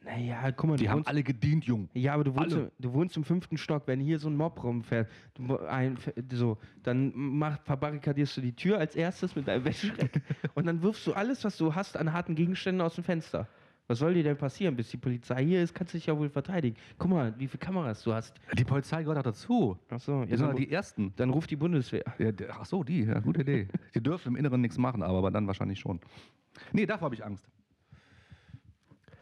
Naja, guck mal, Die haben alle gedient, Jung. ja, aber du wohnst, im, du wohnst im fünften Stock, wenn hier so ein Mob rumfährt, du, ein, so, dann mach, verbarrikadierst du die Tür als erstes mit deinem Wäschereck und dann wirfst du alles, was du hast, an harten Gegenständen aus dem Fenster. Was soll dir denn passieren? Bis die Polizei hier ist, kannst du dich ja wohl verteidigen. Guck mal, wie viele Kameras du hast. Die Polizei gehört auch dazu. Achso, Die ja, dann, die Ersten. dann ruft die Bundeswehr. Ja, ach so, die, ja, gute Idee. Die dürfen im Inneren nichts machen, aber dann wahrscheinlich schon. Nee, davor habe ich Angst.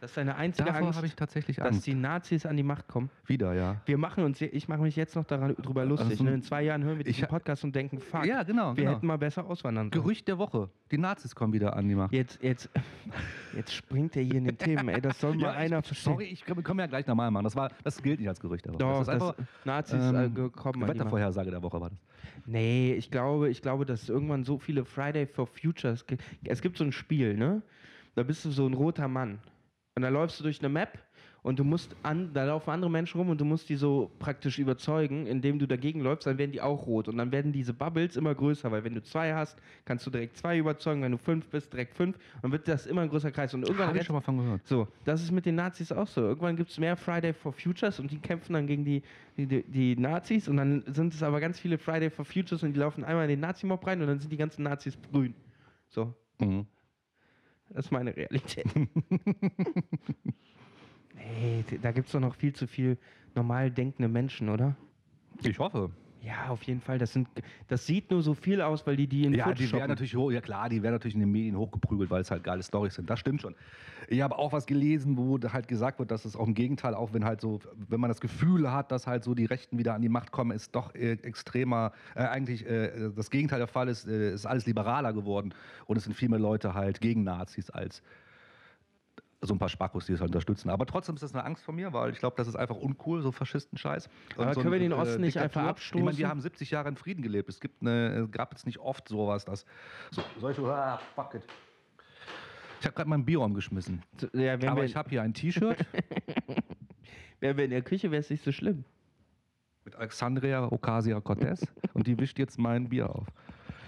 Das ist deine einzige Davor Angst, habe ich tatsächlich dass Angst. die Nazis an die Macht kommen. Wieder, ja. Wir machen uns, ich mache mich jetzt noch daran, drüber lustig. Also, ne? In zwei Jahren hören wir diesen Podcast und denken, fuck, Ja, genau, wir genau. hätten mal besser auswandern können. Gerücht der Woche. Die Nazis kommen wieder an die Macht. Jetzt, jetzt, jetzt springt er hier in den Themen, ey, das soll mal Ja, einer verstehen. sorry, ich wir ja gleich nochmal machen. Das, war, das gilt nicht als Gerücht der Woche. Doch, das ist einfach das Nazis äh, ähm, gekommen. Macht. Wettervorhersage der Woche war das. Nee, ich glaube, ich glaube, dass es irgendwann so viele Friday for Futures gibt. Es gibt so ein Spiel, ne? Da bist du so ein roter Mann. Und da läufst du durch eine Map und du musst an, da laufen andere Menschen rum und du musst die so praktisch überzeugen, indem du dagegen läufst, dann werden die auch rot. Und dann werden diese Bubbles immer größer, weil wenn du zwei hast, kannst du direkt zwei überzeugen, wenn du fünf bist, direkt fünf. Und dann wird das immer ein größer Kreis. Und irgendwann Habe ich schon mal von gehört. so, das ist mit den Nazis auch so. Irgendwann gibt es mehr Friday for Futures und die kämpfen dann gegen die, die, die, die Nazis und dann sind es aber ganz viele Friday for Futures und die laufen einmal in den Nazi-Mob rein und dann sind die ganzen Nazis grün. So, Mhm. Das ist meine Realität. d- da gibt es doch noch viel zu viel normal denkende Menschen, oder? Ich hoffe. Ja, auf jeden Fall. Das, sind, das sieht nur so viel aus, weil die die in Ja, die werden natürlich hoch, ja klar, die werden natürlich in den Medien hochgeprügelt, weil es halt geile Storys sind. Das stimmt schon. Ich habe auch was gelesen, wo halt gesagt wird, dass es auch im Gegenteil, auch wenn halt so, wenn man das Gefühl hat, dass halt so die Rechten wieder an die Macht kommen, ist doch äh, extremer, äh, eigentlich äh, das Gegenteil der Fall ist, äh, ist alles liberaler geworden und es sind viel mehr Leute halt gegen Nazis als so ein paar Spackos, die es halt unterstützen. Aber trotzdem ist das eine Angst von mir, weil ich glaube, das ist einfach uncool, so Faschisten-Scheiß. Und Aber so können wir den Osten nicht einfach Ich meine, abstoßen? die haben 70 Jahre in Frieden gelebt. Es gibt eine, es gab jetzt nicht oft sowas, dass so, solche, ah, fuck it. Ich habe gerade mein Bier umgeschmissen. Ja, Aber ich habe hier ein T-Shirt wären wir in der Küche, wäre es nicht so schlimm. mit Alexandria Ocasio-Cortez und die wischt jetzt mein Bier auf.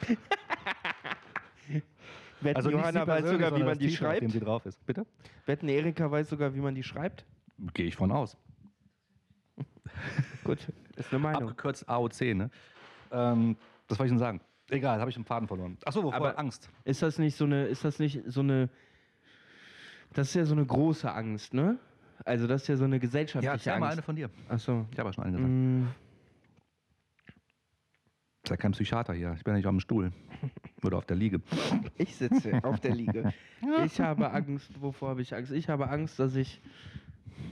Wetten, Also Johanna weiß sogar, wie man die schreibt. sie drauf ist. Bitte? Wetten, Erika weiß sogar, wie man die schreibt. Gehe ich von aus. Gut, ist eine Meinung. Abgekürzt AOC, ne? Ähm, das wollte ich Ihnen sagen. Egal, habe ich den Faden verloren. Achso, wovor? Aber- Angst. Ist das nicht so eine, ist das nicht so eine, das ist ja so eine große Angst, ne? Also das ist ja so eine Ja, gesellschaftliche erzähl mal eine Angst. von dir. Achso. Ich habe ja schon eine gesagt. Mm, Ist ja kein Psychiater hier. Ich bin ja nicht auf dem Stuhl. Oder auf der Liege. ich sitze auf der Liege. Ich habe Angst. Wovor habe ich Angst? Ich habe Angst, dass ich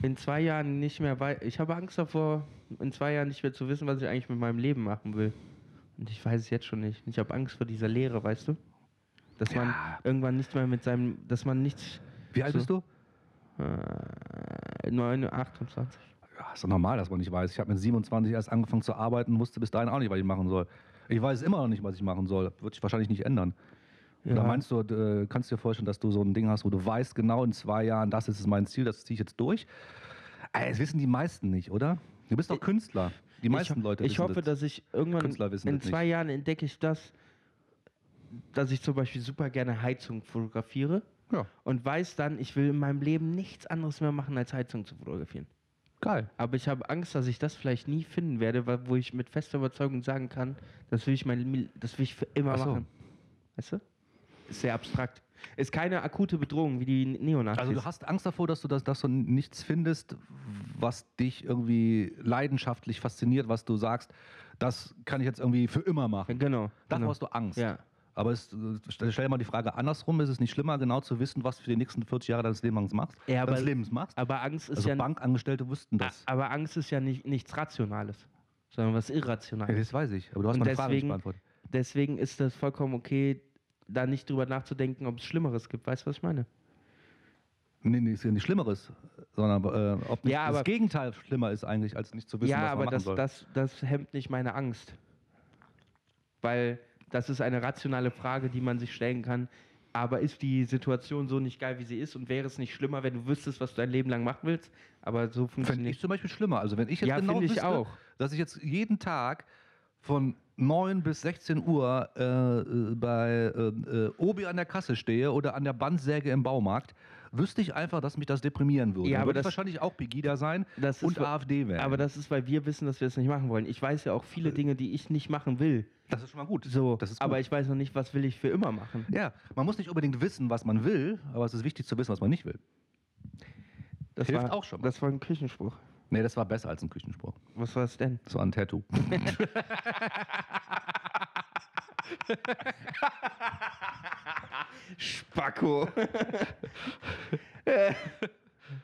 in zwei Jahren nicht mehr weiß. Ich habe Angst davor, in zwei Jahren nicht mehr zu wissen, was ich eigentlich mit meinem Leben machen will. Und ich weiß es jetzt schon nicht. Ich habe Angst vor dieser Leere, weißt du? Dass man Ja. irgendwann nicht mehr mit seinem, dass man nichts. Wie alt So. bist du? Äh, 9, 28. Ja, ist doch normal, dass man nicht weiß. Ich habe mit 27 erst angefangen zu arbeiten, wusste bis dahin auch nicht, was ich machen soll. Ich weiß immer noch nicht, was ich machen soll. Wird sich wahrscheinlich nicht ändern. Oder Ja. meinst du, äh, kannst du dir vorstellen, dass du so ein Ding hast, wo du weißt, genau in zwei Jahren, das ist mein Ziel, das ziehe ich jetzt durch? Ey, Das wissen die meisten nicht, oder? Du bist doch Ich- Künstler. Die meisten ich, Leute Ich wissen hoffe, dass ich irgendwann in das zwei nicht. Jahren entdecke ich das, dass ich zum Beispiel super gerne Heizung fotografiere Ja, und weiß dann, ich will in meinem Leben nichts anderes mehr machen, als Heizung zu fotografieren. Geil. Aber ich habe Angst, dass ich das vielleicht nie finden werde, wo ich mit fester Überzeugung sagen kann, das will ich, mein, das will ich für immer so. machen. Weißt du? Ist sehr abstrakt. Ist keine akute Bedrohung wie die Neonazis. Also du hast Angst davor, dass du, das, dass du nichts findest, was dich irgendwie leidenschaftlich fasziniert, was du sagst, das kann ich jetzt irgendwie für immer machen. Genau. Davor genau. hast du Angst. Ja. Aber es, äh, stell, stell dir mal die Frage andersrum, ist es nicht schlimmer, genau zu wissen, was du für die nächsten 40 Jahre deines Lebens machst? Ja, aber- deines Lebens machst? Aber Angst ist Also ja Bankangestellte wussten das. Aber Angst ist ja nicht, nichts Rationales, sondern was Ja, Irrationales. das weiß ich, aber du hast Und meine Frage nicht deswegen- beantwortet. Deswegen ist das vollkommen okay, da nicht drüber nachzudenken, ob es Schlimmeres gibt. Weißt du, was ich meine? Nee, nee, ist ja nicht Schlimmeres, sondern äh, ob nicht Ja, aber- das Gegenteil schlimmer ist eigentlich, als nicht zu wissen, ja, was aber man machen das, soll. das, das hemmt nicht meine Angst. Weil das ist eine rationale Frage, die man sich stellen kann. Aber ist die Situation so nicht geil, wie sie ist? Und wäre es nicht schlimmer, wenn du wüsstest, was du dein Leben lang machen willst? Aber so funktioniert ich zum Beispiel schlimmer. Also wenn ich jetzt Ja, genau finde ich wüsste, auch. dass ich jetzt jeden Tag von 9 bis 16 Uhr äh, äh, bei äh, äh, Obi an der Kasse stehe oder an der Bandsäge im Baumarkt, wüsste ich einfach, dass mich das deprimieren würde. Ja, aber würde das- wahrscheinlich auch Pegida sein Das ist und AfD wählen. Aber das ist, weil wir wissen, dass wir es nicht machen wollen. Ich weiß ja auch viele Dinge, die ich nicht machen will. das ist schon mal gut. So, das gut. aber ich weiß noch nicht, was will ich für immer machen. ja, man muss nicht unbedingt wissen, was man will, aber es ist wichtig zu wissen, was man nicht will. Das Hilft war, auch schon mal. Das war ein Küchenspruch. Nee, das war besser als ein Küchenspruch. Was war es denn? War ein Tattoo. Spacko.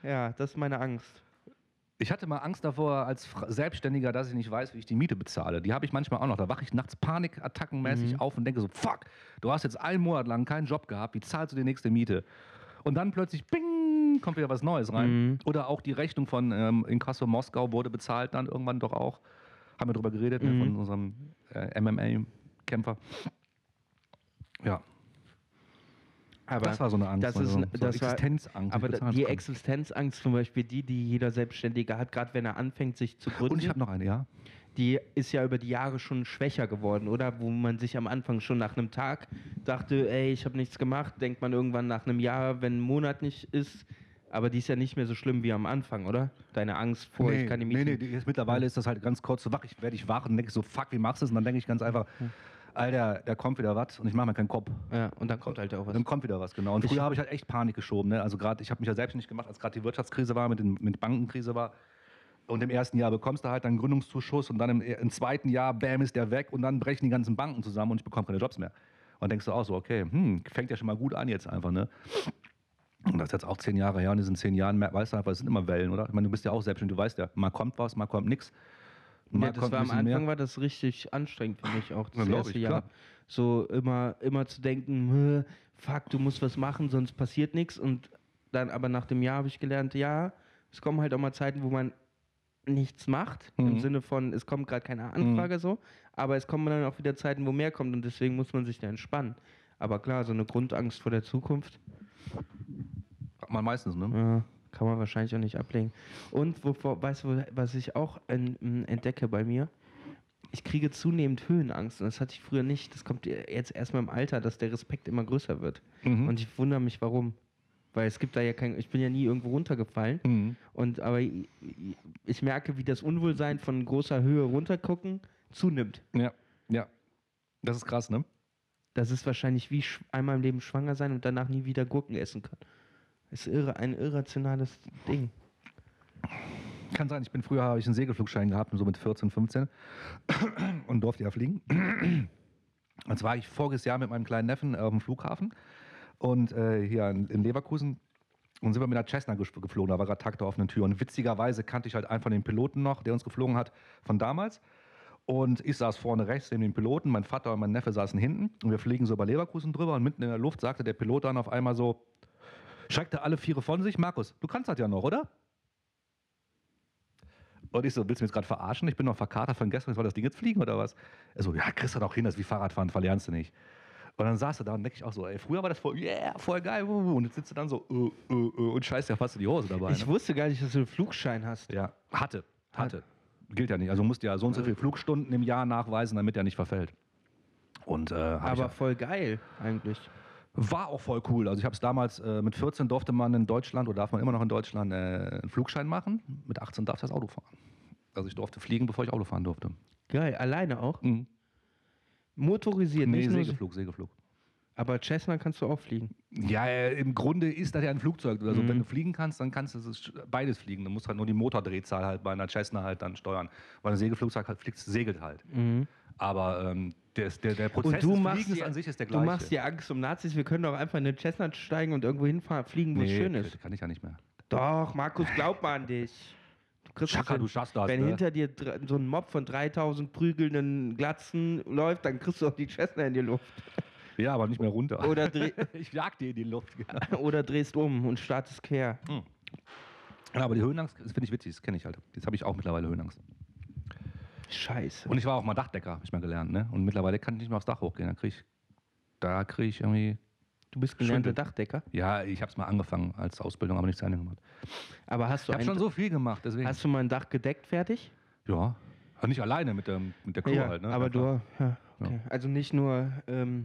Ja, das ist meine Angst. Ich hatte mal Angst davor als Selbstständiger, dass ich nicht weiß, wie ich die Miete bezahle. Die habe ich manchmal auch noch. Da wache ich nachts panikattackenmäßig Mhm. auf und denke so, fuck, du hast jetzt einen Monat lang keinen Job gehabt, wie zahlst du die nächste Miete? Und dann plötzlich, bing, kommt wieder was Neues rein. Mhm. Oder auch die Rechnung von ähm, Inkasso Moskau wurde bezahlt dann irgendwann doch auch. Haben wir drüber geredet, ne, Mhm. von unserem äh, MMA-Kämpfer. Ja, Aber das war so eine Angst. das ist so das war- Existenzangst. Aber da- die. Existenzangst zum Beispiel, die, die jeder Selbstständige hat, gerade wenn er anfängt, sich zu gründen, Und ich habe noch eine, ja. Die ist ja über die Jahre schon schwächer geworden, oder? Wo man sich am Anfang schon nach einem Tag dachte, ey, ich habe nichts gemacht, denkt man irgendwann nach einem Jahr, wenn ein Monat nicht ist. Aber die ist ja nicht mehr so schlimm wie am Anfang, oder? Deine Angst vor, ich kann die nee, Miete nee, die- jetzt mittlerweile ist das halt ganz kurz so wach. Ich werde ich wach und denke so, fuck, wie machst du es? Und dann denke ich ganz einfach, Alter, da kommt wieder was und ich mache mir keinen Kopf. Ja, und dann kommt halt auch was. Dann kommt wieder was, genau. Und Ich- früher habe ich halt echt Panik geschoben. Ne? Also gerade, ich habe mich ja selbstständig gemacht, als gerade die Wirtschaftskrise war, mit, den, mit Bankenkrise war. Und im ersten Jahr bekommst du halt einen Gründungszuschuss und dann im, im zweiten Jahr, bam, ist der weg und dann brechen die ganzen Banken zusammen und ich bekomme keine Jobs mehr. Und dann denkst du auch so, okay, hm, fängt ja schon mal gut an jetzt einfach, ne? Und das ist jetzt auch zehn Jahre her und in diesen zehn Jahren, weißt du einfach, es sind immer Wellen, oder? Ich meine, du bist ja auch selbstständig, du weißt ja, mal kommt was, mal kommt nichts. Ja, das war am Anfang war das richtig anstrengend für mich auch, das Ja, erste ich, Jahr. klar. So immer, immer zu denken, "Hä, fuck, du musst was machen, sonst passiert nichts. Und dann aber nach dem Jahr habe ich gelernt, ja, es kommen halt auch mal Zeiten, wo man nichts macht, im Mhm. Sinne von, es kommt gerade keine Anfrage so, aber es kommen dann auch wieder Zeiten, wo mehr kommt und deswegen muss man sich da entspannen. Aber klar, so eine Grundangst vor der Zukunft, Hat man meistens, ne? ja, kann man wahrscheinlich auch nicht ablegen. Und wovor, weißt du, was ich auch entdecke bei mir? Ich kriege zunehmend Höhenangst und das hatte ich früher nicht. Das kommt jetzt erstmal im Alter, dass der Respekt immer größer wird. Mhm. Und ich wundere mich, warum. Weil es gibt da ja kein, ich bin ja nie irgendwo runtergefallen. Mhm. Und aber ich, ich merke, wie das Unwohlsein von großer Höhe runtergucken zunimmt. Ja, ja. Das ist krass, ne? Das ist wahrscheinlich wie einmal im Leben schwanger sein und danach nie wieder Gurken essen können. Das ist irre, ein irrationales Ding. Kann sein, ich bin früher, habe ich einen Segelflugschein gehabt, so mit 14, 15 und durfte ja fliegen. Jetzt war ich voriges Jahr mit meinem kleinen Neffen auf dem Flughafen und äh, hier in, Leverkusen und sind wir mit einer Cessna geflogen, da war gerade Tag der offenen Tür. Und witzigerweise kannte ich halt einen von den Piloten noch, der uns geflogen hat von damals. Und ich saß vorne rechts neben dem Piloten, mein Vater und mein Neffe saßen hinten und wir fliegen so über Leverkusen drüber und mitten in der Luft sagte der Pilot dann auf einmal so, schreckte alle Viere von sich, Markus, du kannst das ja noch, oder? Und ich so, willst du mich jetzt gerade verarschen? Ich bin noch verkatert von gestern, soll das Ding jetzt fliegen oder was? Er so, ja, kriegst du doch hin, das ist wie Fahrradfahren, verlernst du nicht. Und dann saß er da und denke ich auch so, ey, früher war das voll, yeah, voll geil. Und jetzt sitzt du dann so, äh, äh, äh, und scheißt ja fast in die Hose dabei. Ich ne? wusste gar nicht, dass du einen Flugschein hast. Ja, hatte, hatte. Gilt ja nicht. Also musst ja so und so viele Flugstunden im Jahr nachweisen, damit er nicht verfällt. Und äh, Aber ja- voll geil, eigentlich. war auch voll cool. Also ich habe es damals, äh, mit 14 durfte man in Deutschland, oder darf man immer noch in Deutschland, äh, einen Flugschein machen. Mit 18 darf das Auto fahren. Also ich durfte fliegen, bevor ich Auto fahren durfte. Geil, alleine auch. Mhm. Motorisiert, Nee, nicht nur. Segelflug, Segelflug. Aber Cessna kannst du auch fliegen. Ja, im Grunde ist das ja ein Flugzeug. Also Mhm. wenn du fliegen kannst, dann kannst du es beides fliegen. Du musst halt nur die Motordrehzahl halt bei einer Cessna halt dann steuern. Weil ein Segelflugzeug halt fliegt, segelt halt. Aber ähm, der, der, der Prozess du des machst, Fliegens dir, an sich ist der du gleiche. machst dir Angst um Nazis. Wir können doch einfach in eine Cessna steigen und irgendwo hinfahren, fliegen, wo es nee, schön ist. kann ich ja nicht mehr. Doch, Markus, glaub mal an dich. Du kriegst das Chaka, hin. du schaffst das, Wenn ne? hinter dir so ein Mob von 3000 prügelnden Glatzen läuft, dann kriegst du auch die Cessna in die Luft. Ja, aber nicht mehr runter. Oder, ich jag dir in die Luft. oder drehst um und startest quer. Ja, aber die Höhenangst, das finde ich witzig, das kenne ich halt. Jetzt habe ich auch mittlerweile Höhenangst. Scheiße. Und ich war auch mal Dachdecker, habe ich mal gelernt. Ne? Und mittlerweile kann ich nicht mehr aufs Dach hochgehen. Da kriege ich, da krieg ich irgendwie. Du bist gelernter. Dachdecker. Ja, ich habe es mal angefangen als Ausbildung, aber nicht zu Ende gemacht. Aber hast Ich du, habe ein, schon so viel gemacht, deswegen. hast du mal ein Dach gedeckt fertig? ja. Aber nicht alleine mit der, mit der Crew halt. Ne? aber Ja, du, ja, okay. also nicht nur ähm,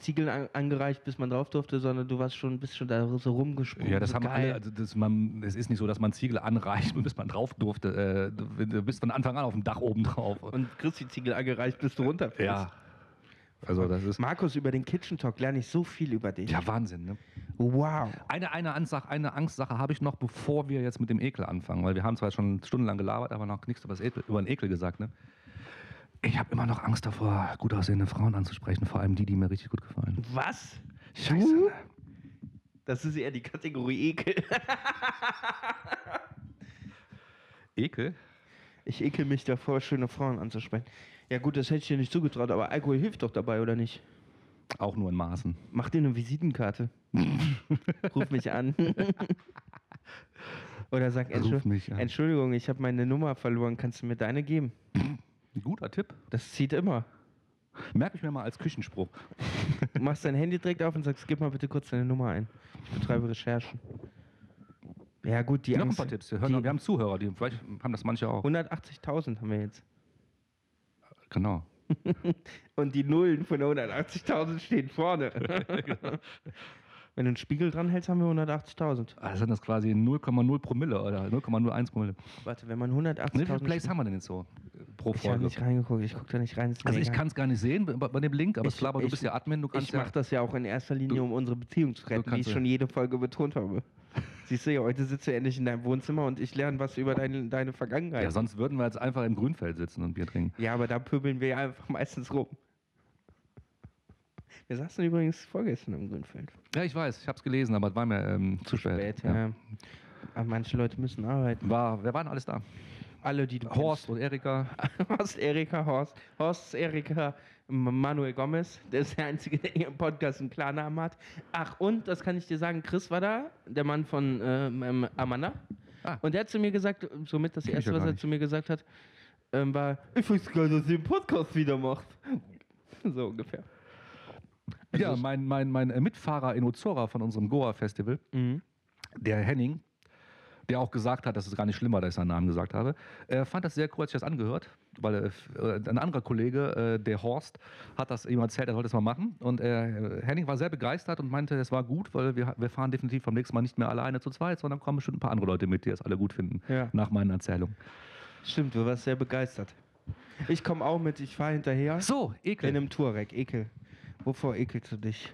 Ziegeln an, angereicht, bis man drauf durfte, sondern du warst schon, bist schon da so rumgesprungen. Ja, das so haben geil. alle. Also das, man, es ist nicht so, dass man Ziegel anreicht bis man drauf durfte. Äh, du, du bist von Anfang an auf dem Dach oben drauf. Und kriegst die Ziegel angereicht, bis du runterfällst. ja. Also das ist. Markus, über den Kitchen Talk lerne ich so viel über dich. Ja, Wahnsinn, ne? Wow. Eine, eine, Ansach, eine Angstsache habe ich noch, bevor wir jetzt mit dem Ekel anfangen, weil wir haben zwar schon stundenlang gelabert, aber noch nichts über, das Ekel, über den Ekel gesagt. Ne? Ich habe immer noch Angst davor, gut aussehende Frauen anzusprechen, vor allem die, die mir richtig gut gefallen. Was? Scheiße. Du? Ne? Das ist eher die Kategorie Ekel. Ekel? Ich ekel mich davor, schöne Frauen anzusprechen. Ja gut, das hätte ich dir nicht zugetraut, aber Alkohol hilft doch dabei, oder nicht? Auch nur in Maßen. Mach dir eine Visitenkarte. Ruf mich an. oder sag, Ruf Entschu mich an. Entschuldigung, ich habe meine Nummer verloren, kannst du mir deine geben? Ein guter Tipp. Das zieht immer. Merke ich mir mal als Küchenspruch. Du machst dein Handy direkt auf und sagst, gib mal bitte kurz deine Nummer ein. Ich betreibe Recherchen. Ja gut, die Noch ein Angst, paar Tipps. Wir, hören, die- wir haben Zuhörer, die vielleicht haben das manche auch. 180.000 haben wir jetzt. Genau. Und die Nullen von der 180.000 stehen vorne. Wenn du einen Spiegel dran hältst, haben wir 180.000. Also sind das quasi 0,0 Promille oder 0,01 Promille. Warte, wenn man Wie viele 180.000... Plays haben wir denn jetzt so pro Ich habe Folge? nicht reingeguckt, ich gucke da nicht rein. Also ich kann es gar nicht sehen bei, bei dem Link, aber es ist Ich- klar, aber du ich- bist ja Admin, du kannst Ich ja... mache das ja auch in erster Linie, Du- um unsere Beziehung zu retten, wie ich schon jede Folge betont habe. Siehst du ja, heute sitzt du endlich in deinem Wohnzimmer und ich lerne was über deine, deine Vergangenheit. Ja, sonst würden wir jetzt einfach im Grünfeld sitzen und Bier trinken. Ja, aber da pöbeln wir ja einfach meistens rum. Wir saßen übrigens vorgestern im Grünfeld. Ja, ich weiß, ich habe es gelesen, aber es war mir ähm, zu spät. Spät, ja. Aber manche Leute müssen arbeiten. War, wer war denn alles da? Alle, die du Horst und Erika. Horst, Erika, Horst. Horst, Erika, Manuel Gomez. Der ist der Einzige, der hier im Podcast einen Klarnamen hat. Ach, und, das kann ich dir sagen, Chris war da, der Mann von ähm, ähm, Amanda. Ah. Und der hat zu mir gesagt, somit das Erste, was er zu mir gesagt hat, ähm, war, ich weiß gar nicht, dass ihr den Podcast wieder macht. So ungefähr. Ja, mein, mein, mein äh, Mitfahrer in Ozora von unserem Goa-Festival, Mhm. der Henning, der auch gesagt hat, dass es gar nicht schlimm war, dass ich seinen Namen gesagt habe, äh, fand das sehr cool, als ich das angehört, weil äh, äh, ein anderer Kollege, äh, der Horst, hat das ihm erzählt, er sollte es mal machen. Und Henning war sehr begeistert und meinte, es war gut, weil wir, wir fahren definitiv beim nächsten Mal nicht mehr alleine zu zweit, sondern kommen bestimmt ein paar andere Leute mit, die das alle gut finden, Ja. nach meinen Erzählungen. Stimmt, du warst sehr begeistert. Ich komme auch mit, ich fahre hinterher. So, In Ekel. einem Touareg, Ekel. Wovor ekelst du dich?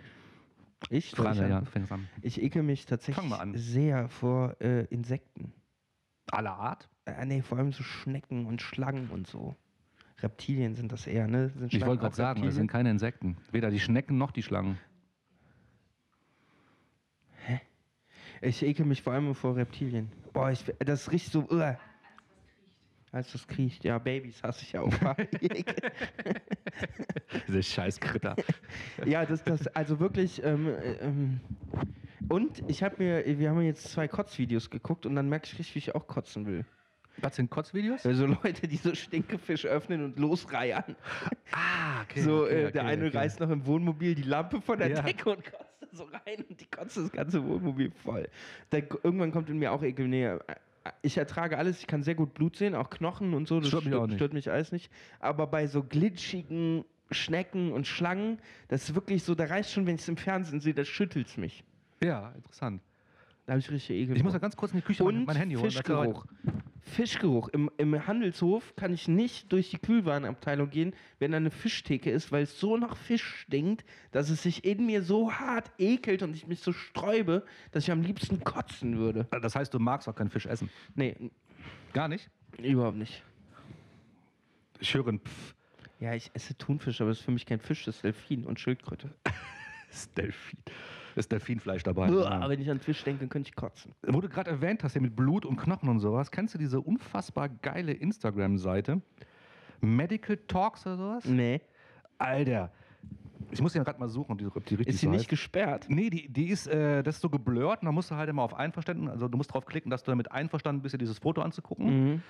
Ich? Ja, an- du fängst an. Ich ekel mich tatsächlich sehr vor äh, Insekten. Aller Art? Äh, nee, vor allem so Schnecken und Schlangen und so. Reptilien sind das eher, ne? Ich wollte gerade sagen, das sind keine Insekten. Weder die Schnecken noch die Schlangen. Ich ekel mich vor allem vor Reptilien. Boah, ich, das riecht so. Uh. Als das kriecht, ja, Babys hasse ich ja auch. Diese scheiß Kritter. ja, das, das, also wirklich, ähm, äh, ähm, und ich habe mir, wir haben jetzt zwei Kotzvideos geguckt und dann merke ich richtig, wie ich auch kotzen will. Was sind Kotzvideos? Also Leute, die so Stinkefisch öffnen und losreiern. Ah, okay. so, okay, äh, der okay, eine okay. reißt noch im Wohnmobil die Lampe von der Ja. Decke und kotzt so rein und die kotzt das ganze Wohnmobil voll. Da, irgendwann kommt in mir auch Ekel. Nee, ich ertrage alles, ich kann sehr gut Blut sehen, auch Knochen und so, das Stört mich nicht. stört mich alles nicht. Aber bei so glitschigen Schnecken und Schlangen, das ist wirklich so, da reicht schon, wenn ich es im Fernsehen sehe, das schüttelt mich. Ja, interessant. Da habe ich richtig Ekel. Ich muss ja ganz kurz in die Küche Und mein Handy holen. Fischgeruch. Fischgeruch. Im, Im Handelshof kann ich nicht durch die Kühlwarenabteilung gehen, wenn da eine Fischtheke ist, weil es so nach Fisch stinkt, dass es sich in mir so hart ekelt und ich mich so sträube, dass ich am liebsten kotzen würde. Das heißt, du magst auch keinen Fisch essen. Nee, Gar nicht? überhaupt nicht. Ich höre ein Pff. Ja, ich esse Thunfisch, aber das ist für mich kein Fisch, das ist Delfin und Schildkröte. Das ist Delfin. Ist Delfinfleisch dabei. Uah, Ja. Wenn ich an Fisch denke, könnte ich kotzen. Wo du gerade erwähnt hast, hier mit Blut und Knochen und sowas, kennst du diese unfassbar geile Instagram-Seite? Medical Talks oder sowas? Nee. Alter. Ich muss ja gerade mal suchen, ob die, ob die richtig Ist sie so nicht heißt. gesperrt? Nee, die, die ist, äh, das ist so geblurrt und da musst du halt immer auf Einverständnis, also du musst drauf klicken, dass du damit einverstanden bist, dir dieses Foto anzugucken. Mhm.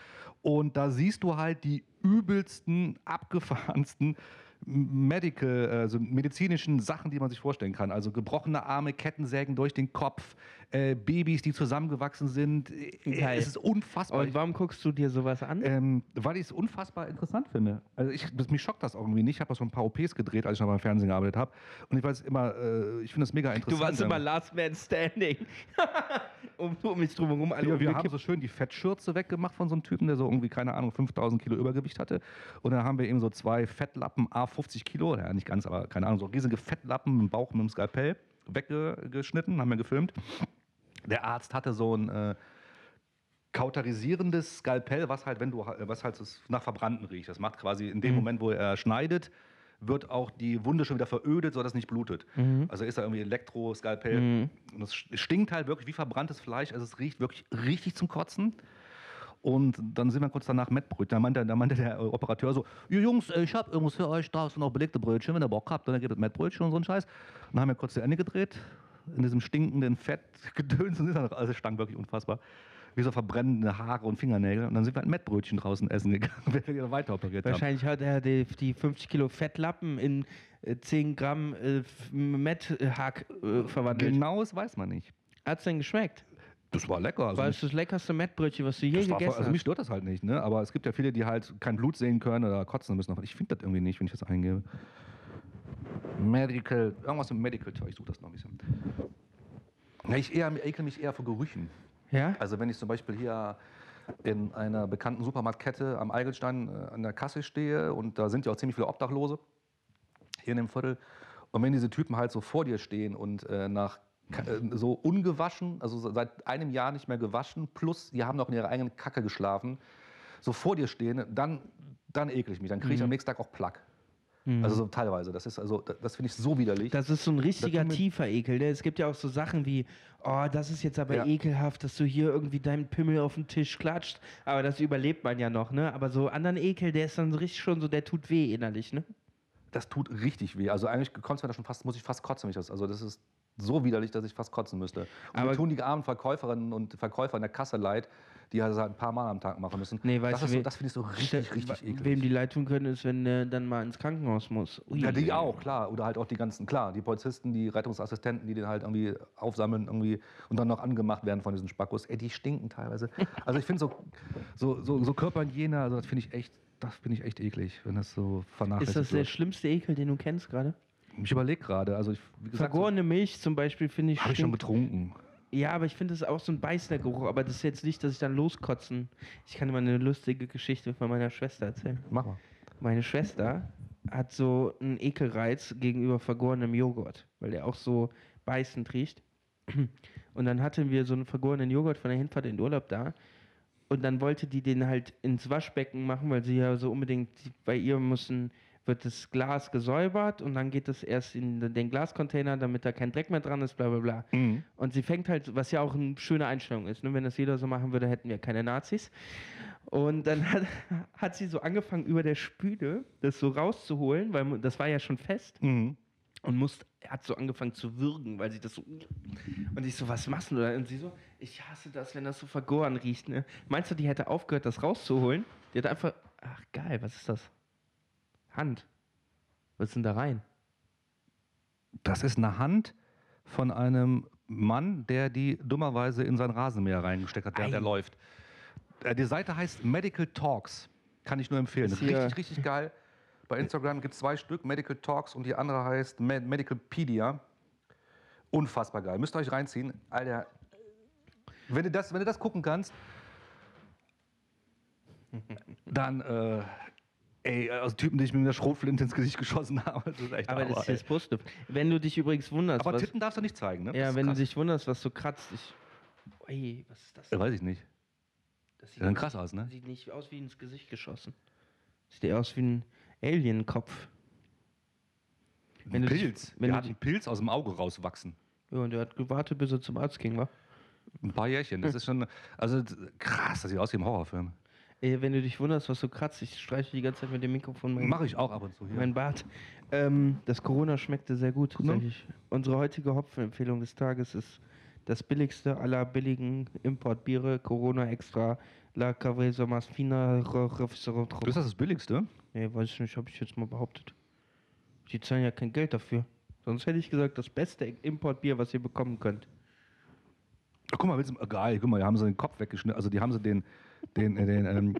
Und da siehst du halt die übelsten, abgefahrensten Medical, also medizinischen Sachen, die man sich vorstellen kann. Also gebrochene Arme, Kettensägen durch den Kopf, äh, Babys, die zusammengewachsen sind. Geil. Es ist unfassbar. Und warum guckst du dir sowas an? Ähm, weil ich es unfassbar interessant finde. Also ich, das, mich schockt das irgendwie nicht. Ich habe das schon ein paar OPs gedreht, als ich noch beim Fernsehen gearbeitet habe. Und ich weiß immer, äh, ich finde das mega interessant. Du warst immer Last Man Standing. um, um mich drumherum alle ja, wir haben so schön die Fettschürze weggemacht von so einem Typen, der so irgendwie, keine Ahnung, 5000 Kilo Übergewicht hatte. Und dann haben wir eben so zwei Fettlappen, 50 Kilo, ja nicht ganz, aber keine Ahnung, so riesige Fettlappen im Bauch mit dem Skalpell weggeschnitten, haben wir gefilmt. Der Arzt hatte so ein äh, kauterisierendes Skalpell, was halt, wenn du, was halt nach Verbrannten riecht. Das macht quasi in dem Mhm. Moment, wo er schneidet, wird auch die Wunde schon wieder verödet, sodass es nicht blutet. Mhm. Also ist da irgendwie Elektro-Skalpell. Und es stinkt halt wirklich wie verbranntes Fleisch. Also es riecht wirklich richtig zum Kotzen. Und dann sind wir kurz danach Mettbrötchen. Da meinte, da meinte der Operateur so: "Ihr Jungs, äh, ich habe irgendwas für euch, da sind noch belegte Brötchen, wenn ihr Bock habt, dann gibt es Mettbrötchen und so ein Scheiß. Und dann haben wir kurz die Ende gedreht, in diesem stinkenden Fettgedöns. Und ist dann- Also es stank wirklich unfassbar. Wie so verbrennende Haare und Fingernägel. Und dann sind wir halt Mettbrötchen draußen essen gegangen, wenn wir weiter operiert haben. Wahrscheinlich hat er die, die 50 Kilo Fettlappen in äh, 10 Gramm äh, Metthack äh, verwandelt. Genau, das weiß man nicht. Hat's denn geschmeckt? Das war lecker. Also War es das leckerste Mettbrötchen, was du je war voll, gegessen also mich hast? stört das halt nicht, ne? Aber es gibt ja viele, die halt kein Blut sehen können oder kotzen müssen. Ich finde das irgendwie nicht, wenn ich das eingebe. Medical, irgendwas mit Medical ich suche das noch ein bisschen. Ich eher, ekel mich eher vor Gerüchen. Ja? Also wenn ich zum Beispiel hier in einer bekannten Supermarktkette am Eigelstein äh, an der Kasse stehe und da sind ja auch ziemlich viele Obdachlose hier in dem Viertel. Und wenn diese Typen halt so vor dir stehen und äh, nach so ungewaschen, also so seit einem Jahr nicht mehr gewaschen, plus die haben noch in ihrer eigenen Kacke geschlafen, so vor dir stehen, dann, dann ekel ich mich. Dann kriege ich am nächsten Tag auch Plack. Also so teilweise. Das ist also, das, finde ich so widerlich. Das ist so ein richtiger tiefer Ekel. Ne? Es gibt ja auch so Sachen wie, oh, das ist jetzt aber Ja. ekelhaft, dass du hier irgendwie deinen Pimmel auf den Tisch klatscht. Aber das überlebt man ja noch, ne? Aber so anderen Ekel, der ist dann richtig schon so, der tut weh innerlich, ne? Das tut richtig weh. Also eigentlich kommt's mir da schon fast, muss ich fast kotzen, wenn ich das. Also das ist so widerlich, dass ich fast kotzen müsste. Und Aber- tun die armen Verkäuferinnen und Verkäufer in der Kasse leid, die halt ein paar Mal am Tag machen müssen. Nee, weißt das du, so, das finde ich so richtig, richtig eklig. Wem die leid tun können, ist, wenn er dann mal ins Krankenhaus muss. Ui. ja, die auch, klar. Oder halt auch die ganzen, klar, die Polizisten, die Rettungsassistenten, die den halt irgendwie aufsammeln irgendwie und dann noch angemacht werden von diesen Spackos. Ey, die stinken teilweise. Also ich finde so, so, so, so Körperhygiene, also das finde ich echt, das finde ich echt eklig, wenn das so vernachlässigt Ist das der wird. schlimmste Ekel, den du kennst gerade? Ich überlege gerade, also ich, wie gesagt, so, Vergorene Milch zum Beispiel finde ich. habe ich schon getrunken. Ja, aber ich finde es auch so ein beißender Geruch. Aber das ist jetzt nicht, dass ich dann loskotzen. Ich kann dir mal eine lustige Geschichte von meiner Schwester erzählen. Mach mal. Meine Schwester hat so einen Ekelreiz gegenüber vergorenem Joghurt, weil der auch so beißend riecht. Und dann hatten wir so einen vergorenen Joghurt von der Hinfahrt in den Urlaub da. Und dann wollte die den halt ins Waschbecken machen, weil sie ja so unbedingt, bei ihr müssen, wird das Glas gesäubert und dann geht es erst in den Glascontainer, damit da kein Dreck mehr dran ist, bla bla bla. Mhm. Und sie fängt halt, was ja auch eine schöne Einstellung ist, ne? wenn das jeder so machen würde, hätten wir keine Nazis. Und dann hat, hat sie so angefangen, über der Spüle das so rauszuholen, weil das war ja schon fest Mhm. Und musste, hat so angefangen zu würgen, weil sie das so. Und ich so, was machst du da? Und sie so, ich hasse das, wenn das so vergoren riecht. Ne? Meinst du, die hätte aufgehört, das rauszuholen? Die hat einfach, ach geil, was ist das? Hand. Was ist denn da rein? Das ist eine Hand von einem Mann, der die dummerweise in sein Rasenmäher reingesteckt hat, während er läuft. Äh, Die Seite heißt Medical Talks. Kann ich nur empfehlen. Richtig, richtig geil. Bei Instagram gibt es zwei Stück, Medical Talks und die andere heißt Med Medicalpedia. Unfassbar geil. Müsst ihr euch reinziehen. Alter, wenn du das, wenn du das gucken kannst, dann, äh, ey, aus Typen, die ich mir mit der Schrotflinte ins Gesicht geschossen habe. Das ist echt Aber das ist jetzt positiv. Wenn du dich übrigens wunderst, Aber was, Titten darfst du nicht zeigen, ne? Ja, wenn krass. du dich wunderst, was so kratzt, ich. Ey, was ist das? Ja, weiß ich nicht. Das Sieht dann krass aus, ne? Sieht nicht aus wie ins Gesicht geschossen. Sieht eher aus wie ein Alien-Kopf. Dich- Pilz. wenn der hat einen Pilz aus dem Auge rauswachsen. Ja, und der hat gewartet, bis er zum Arzt ging, wa? Ein paar Jährchen. Das ist schon. Also krass, das sieht aus wie im Horrorfilm. Ey, wenn du dich wunderst, was so kratzt, ich streiche die ganze Zeit mit dem Mikrofon mein, Mache ich auch ab und zu hier. mein Bart. Ähm, das Corona schmeckte sehr gut. Ne? sag ich. Unsere heutige Hopfenempfehlung des Tages ist das billigste aller billigen Importbiere, Corona Extra, La Cavresa Mas Fina. Ist das das Billigste? Nee, weiß ich nicht, habe ich jetzt mal behauptet. Die zahlen ja kein Geld dafür. Sonst hätte ich gesagt, das beste Importbier, was ihr bekommen könnt. Ach, guck mal, willst du, geil, guck mal, die haben sie den Kopf weggeschnitten. Also die haben sie den, den, äh, den, ähm,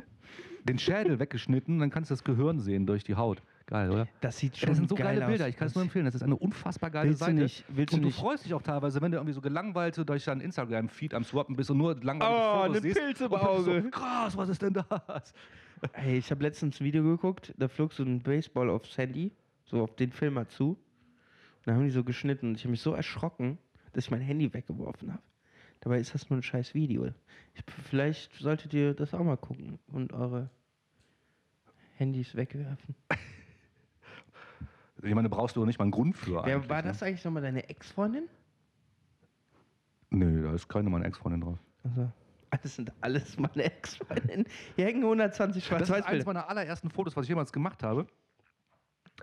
den Schädel weggeschnitten, dann kannst du das Gehirn sehen durch die Haut. Geil, oder? Das sieht schon das sind so geil geile Bilder, aus. ich kann es nur empfehlen. Das ist eine unfassbar geile Willst du Seite. nicht- willst du und du nicht- freust dich auch teilweise, wenn du irgendwie so gelangweilt durch deinen Instagram-Feed am Swappen bist und nur langweilige Oh, Fotos ne siehst. Pilz im und bist Auge. So, krass, was ist denn das? Hey, ich habe letztens ein Video geguckt, da flog so ein Baseball aufs Handy, so auf den Filmer zu. Und da haben die so geschnitten und ich habe mich so erschrocken, dass ich mein Handy weggeworfen habe. Dabei ist das nur ein scheiß Video. Ich, vielleicht solltet ihr das auch mal gucken und eure Handys wegwerfen. Ich meine, brauchst du nicht mal einen Grund für. Wer war ne? das eigentlich nochmal deine Ex-Freundin? Nee, da ist keine meiner Ex-Freundin drauf. Also, das sind alles meine Ex-Freundinnen. Hier hängen 120 Das ist eines Schwarz-Weiß-Bilder. meiner allerersten Fotos, was ich jemals gemacht habe.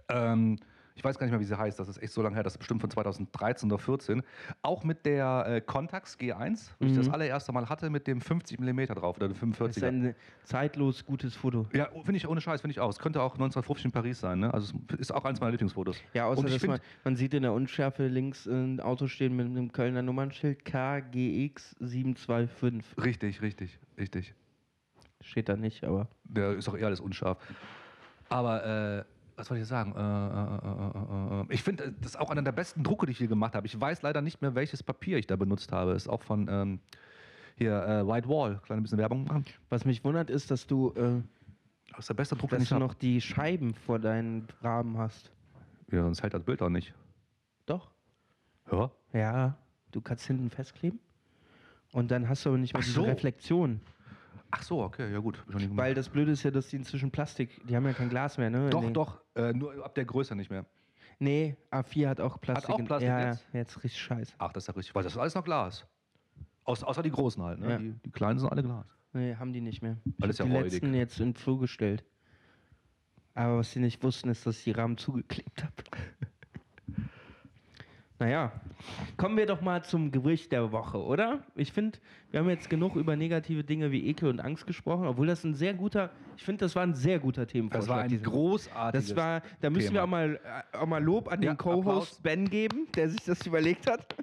Ähm, ich weiß gar nicht mehr, wie sie heißt. Das ist echt so lange her. Das ist bestimmt von 2013 oder 14. Auch mit der äh, Contax G1, wo ich das Mhm. allererste Mal hatte, mit dem 50 mm drauf oder dem Das 45 ist ein zeitlos gutes Foto. Ja, finde ich ohne Scheiß, finde ich auch. Es könnte auch 1950 in Paris sein. Ne? Also es ist auch eins meiner Lieblingsfotos. Ja, außer dass man, man sieht in der Unschärfe links ein Auto stehen mit einem Kölner Nummernschild KGX 725. Richtig, richtig, richtig. Steht da nicht, aber. Der ist auch eher alles unscharf. Aber, äh, was wollte ich sagen? Äh, äh, äh, äh, äh, ich finde, das ist auch einer der besten Drucke, die ich hier gemacht habe. Ich weiß leider nicht mehr, welches Papier ich da benutzt habe. Ist auch von ähm, hier äh, White Wall. Kleine bisschen Werbung machen. Was mich wundert, ist, dass du, äh, Das ist der beste Druck, dass du noch die Scheiben vor deinen Rahmen hast. Ja, sonst hält das Bild auch nicht. Doch. Ja? Ja, du kannst hinten festkleben. Und dann hast du aber nicht mehr Ach diese so. Reflexion. Ach so, okay, ja gut. Weil das Blöde ist ja, dass die inzwischen Plastik, die haben ja kein Glas mehr, ne? doch, doch. Äh, nur ab der Größe nicht mehr. Nee, A4 hat auch Plastik. auch in- Plastik ja, jetzt? Ja, jetzt richtig scheiße. Ach, das ist ja richtig. Weil das ist alles noch Glas. Aus, außer die großen halt. Ne? Ja. Die, die kleinen sind alle Glas. Nee, haben die nicht mehr. Ich Alles ja die räudig. letzten jetzt in Flur gestellt. Aber was sie nicht wussten, ist, dass ich die Rahmen zugeklebt habe. naja, kommen wir doch mal zum Gerücht der Woche, oder? Ich finde, wir haben jetzt genug über negative Dinge wie Ekel und Angst gesprochen, obwohl das ein sehr guter, ich finde, das war ein sehr guter Themenvorschlag. Das war ein großartiges. Das war, da müssen Thema. wir auch mal, äh, auch mal Lob an Ja, den Co-Host. Ben geben, der sich das überlegt hat.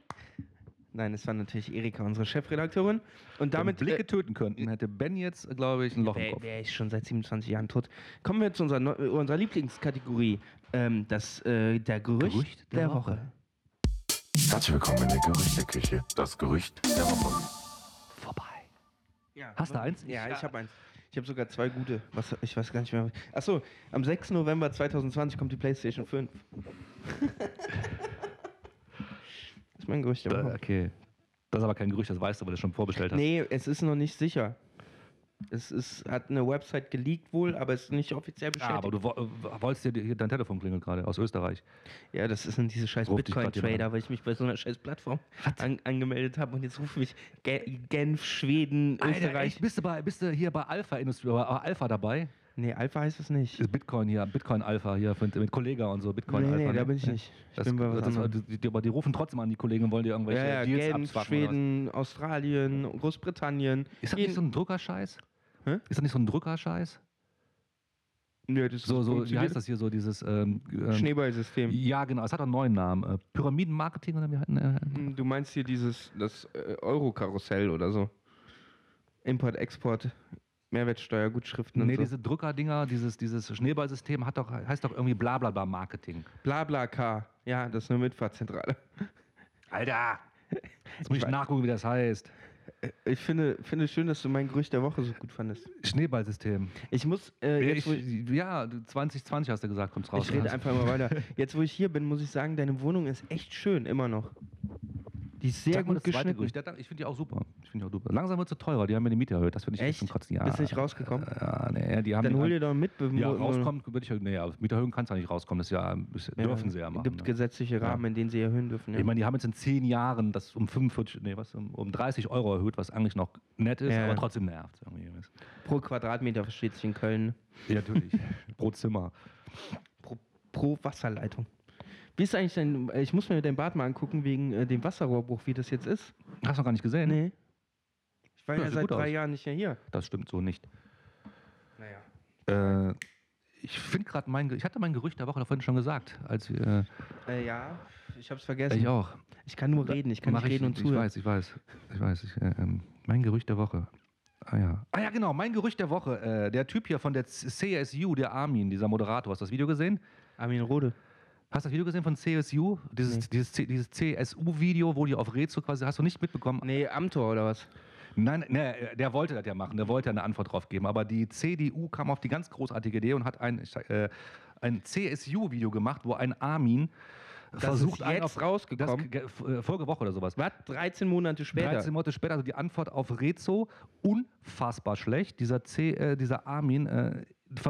Nein, es war natürlich Erika, unsere Chefredakteurin. Und Wenn damit Blicke töten könnten, hätte Ben jetzt, glaube ich, ein Loch im Wäre Kopf. wär ich schon seit 27 Jahren tot. Kommen wir zu unserer, unserer Lieblingskategorie. Ähm, das, äh, der Gerücht, Gerücht der, der Woche. Woche. Herzlich willkommen in der Gerüchteküche. Das Gerücht der Woche. Vorbei. Ja, Hast du eins? Ja, Ich- ich habe eins. Ich habe sogar zwei gute. Was, ich weiß gar nicht mehr. Achso, am 6. November 2020 kommt die PlayStation 5. das ist mein Gerücht der Woche. okay. Das ist aber kein Gerücht, das weißt du, weil du es schon vorbestellt hast. Nee, es ist noch nicht sicher. Es ist, hat eine Website geleakt wohl, aber es ist nicht offiziell Ja, bestätigt. aber du wo- äh, wolltest dir dein Telefon klingelt gerade aus Österreich. Ja, das ist diese scheiß Bitcoin-Trader, weil ich mich bei so einer scheiß Plattform an, angemeldet habe und jetzt rufen mich Ge Genf, Schweden, Österreich. bist, du bei, bist du hier bei Alpha Industrie, bei Alpha dabei? Nee, Alpha heißt es nicht. Ist Bitcoin hier, Bitcoin Alpha hier mit, mit Kollega und so, Bitcoin nee, Alpha. nee, da ne? bin ich nicht. Ich Das, bin bei was das, anderem. die, die, aber die rufen trotzdem an die Kollegen und wollen dir irgendwelche Ja, ja, Deals Genf. Schweden, Australien, Großbritannien. Ist das nicht so ein Drückerscheiß? Hä? Ist das nicht so ein Drückerscheiß? Nee, das So, so, wie heißt das hier so, dieses ähm, ähm, Schneeballsystem. Ja, genau, es hat einen neuen Namen. Äh, Pyramidenmarketing oder wie hatten äh, Hm, Du meinst hier dieses, das äh, Euro-Karussell oder so. Import, Export, Mehrwertsteuergutschriften Nee, und so. diese Drückerdinger, dieses, dieses Schneeballsystem hat doch, heißt doch irgendwie Blablabla Marketing. Blabla-K. Ja, das ist eine Mitfahrzentrale. Alter! Jetzt muss ich, weiß- nachgucken, wie das heißt. Ich finde, finde es schön, dass du mein Gerücht der Woche so gut fandest. Schneeballsystem. Ich muss, äh, jetzt, ich, ich, ja, 2020 hast du gesagt, kommt's raus. ich rede einfach mal weiter. Jetzt, wo ich hier bin, muss ich sagen, deine Wohnung ist echt schön, immer noch. Die ist sehr Sag gut geschnitten. Gerücht. Ja, Ich finde die auch super. Ich finde die auch super. Langsam wird sie teurer. Die haben mir die Miete erhöht. Das finde ich Echt? zum Kotzen. Ja, Bist nicht rausgekommen? Ja, nee, die haben Dann hol dir doch mit. Ja, rauskommen würde ich. Nee, aber Miete erhöhen kannst du ja nicht rauskommen. Das ja, das dürfen sie ja machen. gibt ne? gesetzliche Rahmen, in denen sie erhöhen dürfen. Ja. Ich meine, die haben jetzt in zehn Jahren das um 45, nee, was, um, um 30 Euro erhöht, was eigentlich noch nett ist, Ja. aber trotzdem nervt. Irgendwie. Pro Quadratmeter versteht sich in Köln. Ja, natürlich. Pro Zimmer. Pro, pro Wasserleitung. Wie ist eigentlich dein. Ich muss mir dein Bad mal angucken wegen äh, dem Wasserrohrbruch, wie das jetzt ist. Hast du noch gar nicht gesehen? Nee. Ich war Ja, ja, seit drei aus. Jahren nicht mehr hier. Das stimmt so nicht. Naja. Äh, ich finde gerade mein, ich hatte mein Gerücht der Woche da vorhin schon gesagt, als wir, Äh, ja, ich hab's äh, vergessen. ich auch. Ich kann nur reden, ich kann nicht reden und ich zuhören. weiß, ich weiß, ich weiß. Ich, äh, ähm, mein Gerücht der Woche. Ah ja. Ah ja, genau, mein Gerücht der Woche. Äh, der Typ hier von der CSU, der Armin, dieser Moderator, hast du das Video gesehen? Armin Rode. Hast du das Video gesehen von CSU? Dieses, Nee. dieses, dieses CSU-Video, wo die auf Rezo quasi, hast du nicht mitbekommen? Nee, Amtor oder was? Nein, nee, der wollte das ja machen, der wollte ja eine Antwort drauf geben. Aber die CDU kam auf die ganz großartige Idee und hat ein, äh, ein CSU-Video gemacht, wo ein Armin versucht, ist jetzt auf, rausgekommen? Das, äh, vorige Woche oder sowas. Was? 13 Monate später. 13 Monate später, also die Antwort auf Rezo, unfassbar schlecht. Dieser, C, äh, dieser Armin, äh,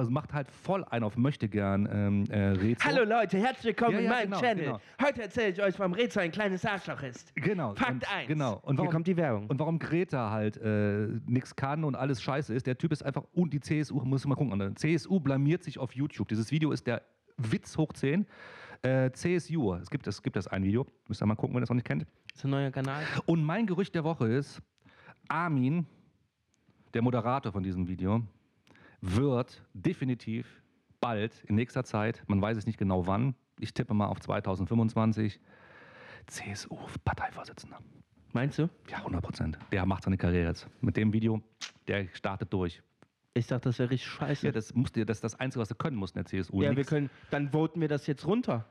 macht halt voll ein auf möchte gern ähm, äh, Rätsel. Hallo Leute, herzlich willkommen Ja, in ja, meinem genau, Channel. genau. Heute erzähle ich euch, warum Rätsel ein kleines Arschloch ist. Genau. Fakt und, 1. Genau. Und Hier warum, kommt die Werbung. und warum Greta halt äh, nichts kann und alles scheiße ist. Der Typ ist einfach, und die CSU, muss mal gucken, und die CSU blamiert sich auf YouTube. Dieses Video ist der Witz hoch 10. Äh, CSU, es gibt, es gibt das ein Video, müsst ihr mal gucken, wenn ihr das noch nicht kennt. Das ist ein neuer Kanal. Und mein Gerücht der Woche ist, Armin, der Moderator von diesem Video, wird definitiv bald, in nächster Zeit, man weiß es nicht genau wann, ich tippe mal auf 2025, CSU-Parteivorsitzender. Meinst du? Ja, 100 Prozent. Der macht seine Karriere jetzt. Mit dem Video, der startet durch. Ich dachte, das wäre richtig scheiße. Ja, das, musst du, das ist das Einzige, was du können musst in der CSU. Ja, wir Nix. können, dann voten wir das jetzt runter.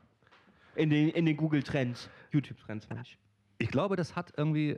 In den, in den Google-Trends. YouTube-Trends, meine ich. Ich glaube, das hat irgendwie.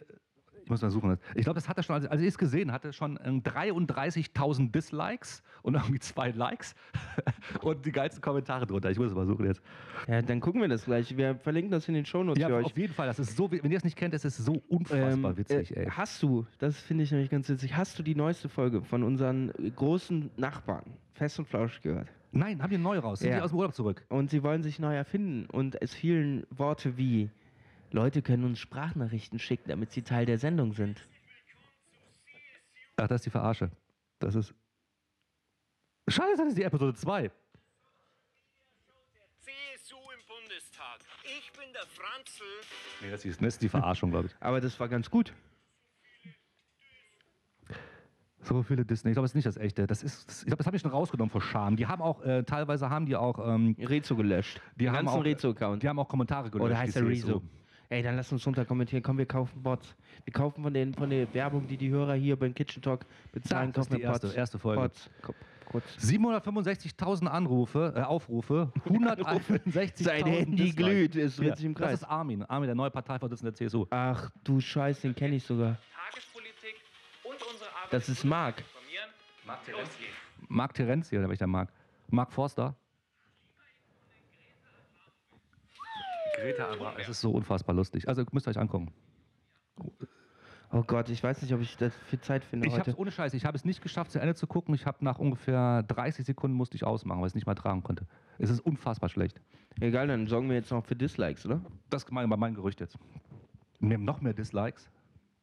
Ich muss mal suchen. Ich glaube, das hatte schon, als ich es gesehen hatte, schon ähm, 33.000 Dislikes und irgendwie zwei Likes und die geilsten Kommentare drunter. Ich muss es mal suchen jetzt. Ja, dann gucken wir das gleich. Wir verlinken das in den Shownotes Ja, für euch. auf jeden Fall. Das ist so, wenn ihr es nicht kennt, das ist so unfassbar Ähm, witzig, äh, ey. Hast du, das finde ich nämlich ganz witzig, hast du die neueste Folge von unseren äh, großen Nachbarn, Fest und Flausch, gehört? Nein, haben die neu raus. Sind Ja. die aus dem Urlaub zurück? Und sie wollen sich neu erfinden. Und es fielen Worte wie, Leute können uns Sprachnachrichten schicken, damit sie Teil der Sendung sind. Ach, das ist die Verarsche. Das ist. Scheiße, das ist die Episode 2. CSU im Bundestag. Ich bin der Franzl. Nee, das ist, das ist die Verarschung, glaube ich. Aber das war ganz gut. So viele Disney. Ich glaube, das ist nicht das echte. Das ist, das, ich glaube, das habe ich schon rausgenommen vor Scham. Die haben auch, äh, teilweise haben die auch, ähm, Rezo gelöscht. die Den haben ganzen auch, Rezo-Account. die haben auch Kommentare gelöscht. Oder heißt er CSU. Rezo? Ey, dann lass uns runter kommentieren. Komm, wir kaufen Bots. Wir kaufen von, den, von der Werbung, die die Hörer hier beim Kitchen Talk bezahlen, Das ist kaufen die wir Bots. erste, erste Folge. Bots. Ko- Kurz. 765.000 Anrufe, äh, Aufrufe, 161.000 Sein Handy glüht, es dreht Ja, sich im das Kreis. ist Armin. Armin, der neue Parteivorsitzende der CSU. Ach du Scheiß, den kenne ich sogar. Tagespolitik und unsere Arbeit. Das ist Marc. Los geht's. Marc Terenzi, oder welcher Marc? Marc Forster. Greta Abra, es ist so unfassbar lustig. Also müsst ihr euch angucken. Oh Gott, ich weiß nicht, ob ich das viel Zeit finde Ich habe heute. es ohne Scheiß, ich habe es nicht geschafft, zu Ende zu gucken. Ich habe nach ungefähr 30 Sekunden musste ich ausmachen, weil ich es nicht mehr tragen konnte. Es ist unfassbar schlecht. Egal, dann sorgen wir jetzt noch für Dislikes, oder? Das ist mein, mein Gerücht jetzt. Wir haben noch mehr Dislikes.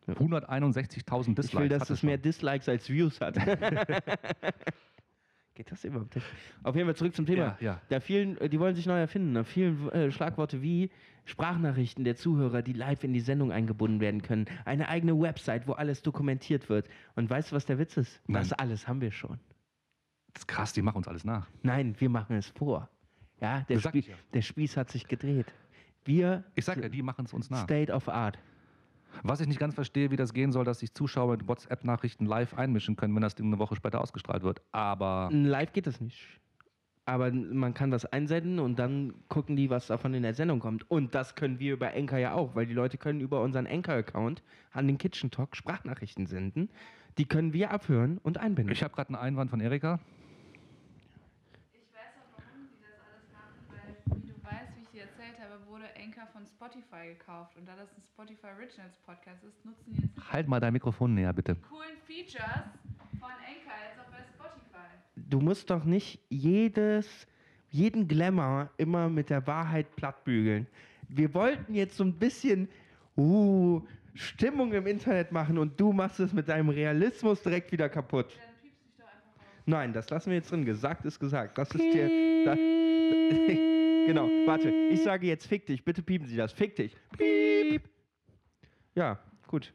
161.000 Dislikes. Ich will, dass es mehr Dislikes als Views hat. Geht das überhaupt nicht? Auf jeden Fall zurück zum Thema. Ja, ja. Da vielen, äh, die wollen sich neu erfinden. Da vielen äh, Schlagworte wie Sprachnachrichten der Zuhörer, die live in die Sendung eingebunden werden können. Eine eigene Website, wo alles dokumentiert wird. Und weißt du, was der Witz ist? Nein. Das alles haben wir schon. Das ist krass, die machen uns alles nach. Nein, wir machen es vor. Ja, der, Spie ja. der Spieß hat sich gedreht. Wir Ich sag ja, die machen es uns nach. State of Art. Was ich nicht ganz verstehe, wie das gehen soll, dass sich Zuschauer mit WhatsApp-Nachrichten live einmischen können, wenn das Ding eine Woche später ausgestrahlt wird. Aber Live geht das nicht. Aber man kann das einsenden und dann gucken die, was davon in der Sendung kommt. Und das können wir über Anchor ja auch, weil die Leute können über unseren Anchor-Account an den Kitchen Talk Sprachnachrichten senden. Die können wir abhören und einbinden. ich habe gerade einen Einwand von Erika. Ich weiß auch, warum die das alles machen, weil, wie du weißt, wie ich dir erzählt habe, wurde Anchor von Spotify gekauft. Und da das ein Spotify Originals Podcast ist, nutzen die jetzt Halt mal dein Mikrofon näher, bitte. die coolen Features von Anchor jetzt auch bei Spotify. du musst doch nicht jedes, jeden Glamour immer mit der Wahrheit plattbügeln. Wir wollten jetzt so ein bisschen uh, Stimmung im Internet machen und du machst es mit deinem Realismus direkt wieder kaputt. Dann piepst dich doch einfach raus. Nein, das lassen wir jetzt drin. Gesagt ist gesagt. Das ist dir. Genau, warte. Ich sage jetzt fick dich. Bitte piepen Sie das. Fick dich. Piep. Ja, gut.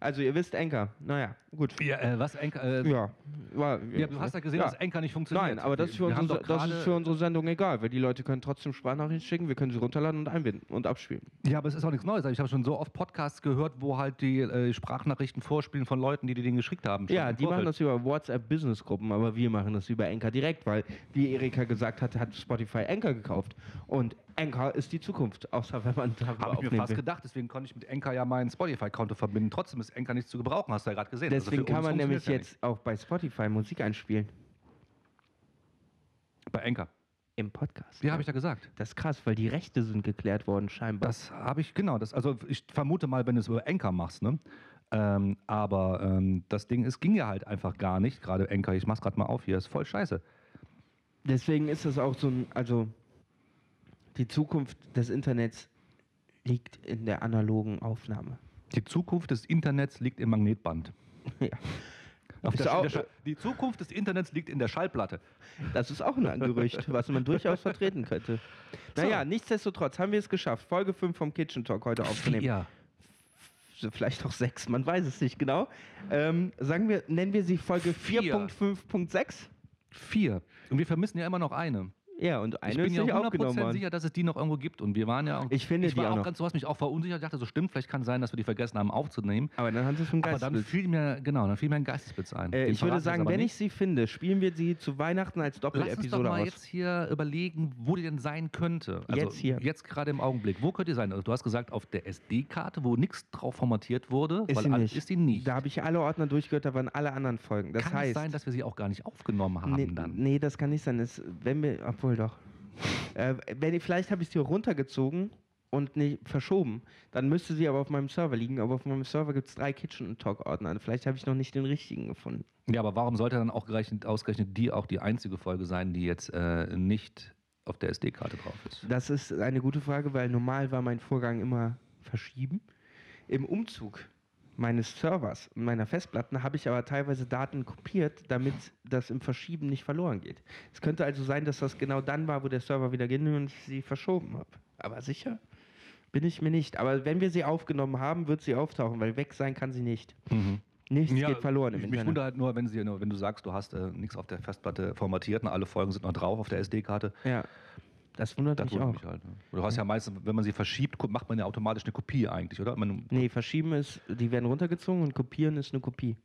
Also ihr wisst Enker. Naja, gut. Ja, äh, was Enka, äh, Ja, war, ja, du hast ja gesehen, dass Enka nicht funktioniert. Nein, aber das ist, für Wir unsere, das ist für unsere Sendung egal, weil die Leute können trotzdem Sprachnachrichten schicken, wir können sie runterladen und einbinden und abspielen. Ja, aber es ist auch nichts Neues. Ich habe schon so oft Podcasts gehört, wo halt die äh, Sprachnachrichten vorspielen von Leuten, die die Dinge geschickt haben. Ja, die machen das über WhatsApp-Business-Gruppen, aber wir machen das über Enker direkt, weil, wie Erika gesagt hat, hat Spotify Enker gekauft. Und Enker ist die Zukunft, außer wenn man darüber Habe ich mir fast will. gedacht, deswegen konnte ich mit Enka ja mein Spotify-Konto verbinden. Trotzdem ist Enka nicht zu gebrauchen, hast du ja gerade gesehen. Also Deswegen für kann man nämlich funktioniert's jetzt auch bei Spotify Musik einspielen. ja. Bei Enka. Im Podcast. Wie habe ich da gesagt? Das ist krass, weil die Rechte sind geklärt worden, scheinbar. Das habe ich, genau. Das, also ich vermute mal, wenn du es über Enka machst, ne? Ähm, aber ähm, das Ding, es ging ja halt einfach gar nicht. Gerade Enka, ich mach's gerade mal auf hier, ist voll scheiße. Deswegen ist das auch so ein, also die Zukunft des Internets liegt in der analogen Aufnahme. Die Zukunft des Internets liegt im Magnetband. Ja. Der, auch- der die Zukunft des Internets liegt in der Schallplatte. Das ist auch ein Gerücht, was man durchaus vertreten könnte. Naja, nichtsdestotrotz haben wir es geschafft, Folge 5 vom Kitchen Talk heute aufzunehmen. Ja. So, Vielleicht auch 6, man weiß es nicht genau. Ähm, sagen wir, nennen wir sie Folge Vier. 4.5.6? Vier. Und wir vermissen ja immer noch eine. Ja, und eine ich bin ist ja nicht aufgenommen 100% worden. sicher, dass es die noch irgendwo gibt. Und wir waren ja auch. Ich finde ich die war auch noch. ganz, du hast mich auch verunsichert. Ich dachte, so stimmt, vielleicht kann sein, dass wir die vergessen haben aufzunehmen. Aber dann hat es ein Aber dann Geistesblitz. fiel mir, genau, dann fiel mir ein Geistesblitz ein. Äh, ich würde sagen, wenn nicht. ich sie finde, spielen wir sie zu Weihnachten als Lass uns doch Doppelepisode mal aus. jetzt hier überlegen, wo die denn sein könnte. Also Jetzt hier. Jetzt gerade im Augenblick. Wo könnte die sein? Also du hast gesagt, auf der SD-Karte, wo nichts drauf formatiert wurde. Ist weil sie nicht. Ist sie nicht. Da habe ich alle Ordner durchgehört, da waren alle anderen Folgen. Das kann heißt, es sein, dass wir sie auch gar nicht aufgenommen haben nee, dann? nee, das kann nicht sein. Das, wenn wir, obwohl doch. äh, wenn ich, vielleicht habe ich sie runtergezogen und nicht verschoben. Dann müsste sie aber auf meinem Server liegen. Aber auf meinem Server gibt es drei Kitchen und Talk Ordner. Vielleicht habe ich noch nicht den richtigen gefunden. Ja, aber warum sollte dann auch gerechnet, ausgerechnet die auch die einzige Folge sein, die jetzt äh, nicht auf der SD-Karte drauf ist? Das ist eine gute Frage, weil normal war mein Vorgang immer verschieben. Im Umzug meines Servers und meiner Festplatten habe ich aber teilweise Daten kopiert, damit das im Verschieben nicht verloren geht. Es könnte also sein, dass das genau dann war, wo der Server wieder ging und ich sie verschoben habe. Aber sicher bin ich mir nicht. Aber wenn wir sie aufgenommen haben, wird sie auftauchen, weil weg sein kann sie nicht. Nichts geht verloren im ich, Mich Internet. wundert halt nur, wenn, sie, wenn du sagst, du hast äh, nichts auf der Festplatte formatiert und alle Folgen sind noch drauf auf der SD-Karte. Ja, das wundert Das mich wundert auch. mich halt. ne? Du hast ja meistens, wenn man sie verschiebt, macht man ja automatisch eine Kopie eigentlich, oder? Man Nee, verschieben ist, die werden runtergezogen und kopieren ist eine Kopie.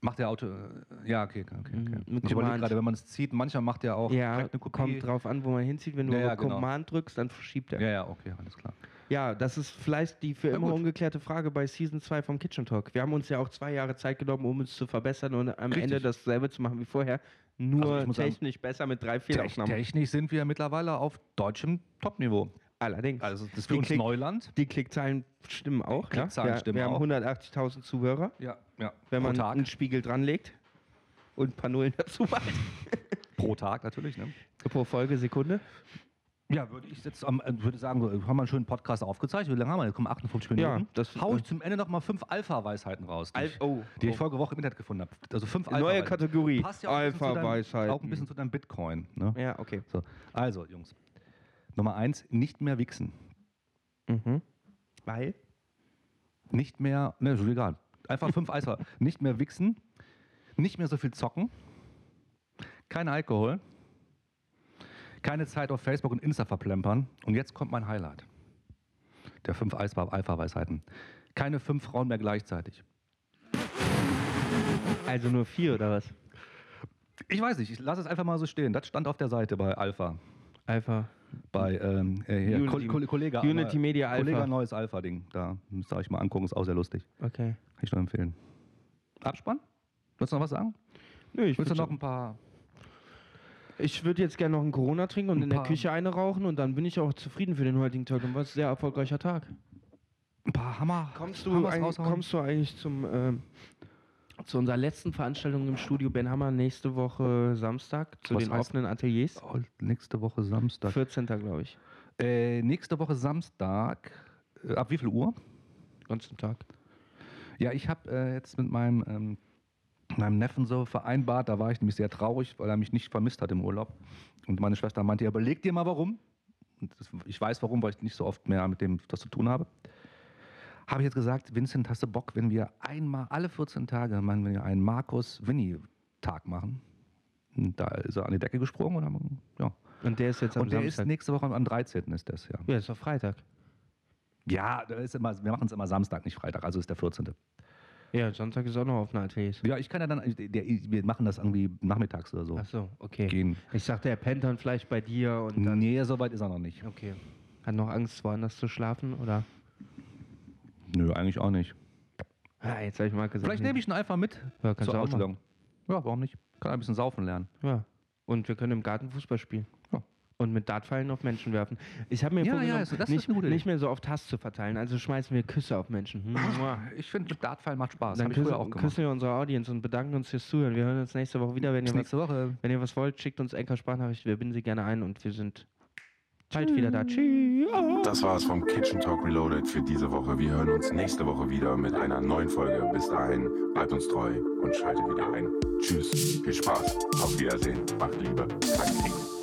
macht der Auto. äh, Ja, okay, okay. okay. Mhm, mit Ich überlege gerade, wenn man es zieht, mancher macht ja auch Ja, eine Kopie. kommt drauf an, wo man hinzieht. Wenn du Ja, ja, auf genau. Command drückst, dann verschiebt er. Ja. ja, okay, alles klar. Das ist vielleicht die für Na immer gut. ungeklärte Frage bei Season 2 vom Kitchen Talk. Wir haben uns ja auch zwei Jahre Zeit genommen, um uns zu verbessern und am Richtig. Ende dasselbe zu machen wie vorher. Nur Also muss sagen, technisch besser mit drei Fehlaufnahmen. Technisch sind wir mittlerweile auf deutschem Topniveau. Allerdings. Also das ist Die für uns Klick- Neuland. die Klickzahlen stimmen auch. Klickzahlen ja? wir, stimmen wir haben auch. 180.000 Zuhörer, Ja, ja. wenn man einen Spiegel dranlegt und ein paar Nullen dazu macht. Pro Tag natürlich, ne? Pro Folge, Sekunde. Ja, würde ich jetzt am, äh, würde sagen, haben wir einen schönen Podcast aufgezeichnet. Wie lange haben wir? Kommen 58 Minuten. Ja, das- Hau ich zum Ende noch mal fünf Alpha-Weisheiten raus, die, Al- ich, oh, die ich oh. vorige Woche im Internet gefunden habe. Also fünf Neue Alpha-Weisheiten. Kategorie. Passt ja auch ein bisschen zu deinem- Alpha-Weisheiten. Auch ein bisschen zu deinem Bitcoin. Ne? Ja, okay. So. Also, Jungs. Nummer eins, nicht mehr wichsen. Mhm. Weil? Nicht mehr, ne, ist egal. Einfach fünf Alpha. Nicht mehr wichsen. Nicht mehr so viel zocken. Kein Alkohol. Keine Zeit auf Facebook und Insta verplempern. Und jetzt kommt mein Highlight. Der fünf Alpha- Alpha-Weisheiten. Keine fünf Frauen mehr gleichzeitig. Also nur vier oder was? Ich weiß nicht, ich lasse es einfach mal so stehen. Das stand auf der Seite bei Alpha. Alpha. Bei ähm, äh, hier, Unity- Ko Ko Kollege, Unity Media Alpha. Kollege neues Alpha-Ding. Da müsst ihr euch mal angucken, ist auch sehr lustig. Okay. Kann ich nur empfehlen. Abspann? Willst du noch was sagen? Nö, ich Willst du noch ein paar ich würd jetzt gerne noch einen Corona trinken und Ein in der Küche eine rauchen und dann bin ich auch zufrieden für den heutigen Tag und war ein sehr erfolgreicher Tag. Ein paar Hammer. Kommst du, raushauen? kommst du eigentlich zum, ähm, zu unserer letzten Veranstaltung im Studio Ben Hammer nächste Woche Samstag zu Was den heißt- offenen Ateliers? Oh, nächste Woche Samstag. 14. glaube ich. Äh, nächste Woche Samstag. Äh, ab wie viel Uhr? Ganzen Tag. Ja, ich habe äh, jetzt mit meinem, ähm, meinem Neffen so vereinbart, da war ich nämlich sehr traurig, weil er mich nicht vermisst hat im Urlaub. Und meine Schwester meinte, ja, überleg dir mal warum. Das, ich weiß warum, weil ich nicht so oft mehr mit dem das zu tun habe. Habe ich jetzt gesagt, Vincent, hast du Bock, wenn wir einmal alle 14 Tage machen wir einen Markus-Winnie-Tag machen? Und da ist er an die Decke gesprungen und haben, ja. Und der ist jetzt am Und der ist Samstag. nächste Woche am 13. ist das, ja. ja, ist doch Freitag. Ja, da ist immer, wir machen es immer Samstag, nicht Freitag, also ist der 14. Ja, Sonntag ist auch noch offene Ateliers. Ja, ich kann ja dann, der, wir machen das irgendwie nachmittags oder so. Ach so, okay. Gehen. Ich dachte, er pennt dann vielleicht bei dir und dann. Nee, so weit ist er noch nicht. Okay. Hat noch Angst, woanders zu schlafen, oder? Nö, eigentlich auch nicht. Ah, jetzt habe ich mal gesagt. Vielleicht nehme ich ihn einfach mit Ja, zur Ausstellung. Ja, warum nicht? Kann ein bisschen saufen lernen. Ja. Und wir können im Garten Fußball spielen. Und mit Dartpfeilen auf Menschen werfen. Ich habe mir Ja, vorgenommen, ja, also nicht, nicht mehr so oft Hass zu verteilen. Also schmeißen wir Küsse auf Menschen. Hm, muah. Ich finde, mit Dartpfeil macht Spaß. Dann küssen, auch gemacht. küssen wir unsere Audience und bedanken uns fürs Zuhören. Wir hören uns nächste Woche wieder. Wenn ihr, was, nächste Woche. wenn ihr was wollt, schickt uns Enker Sprachnachricht. Wir binden sie gerne ein und wir sind bald wieder da. Tschüss. Das war's vom Kitchen Talk Reloaded für diese Woche. Wir hören uns nächste Woche wieder mit einer neuen Folge. Bis dahin, bleibt uns treu und schaltet wieder ein. Tschüss, viel Spaß, auf Wiedersehen, macht Liebe, kein Krieg.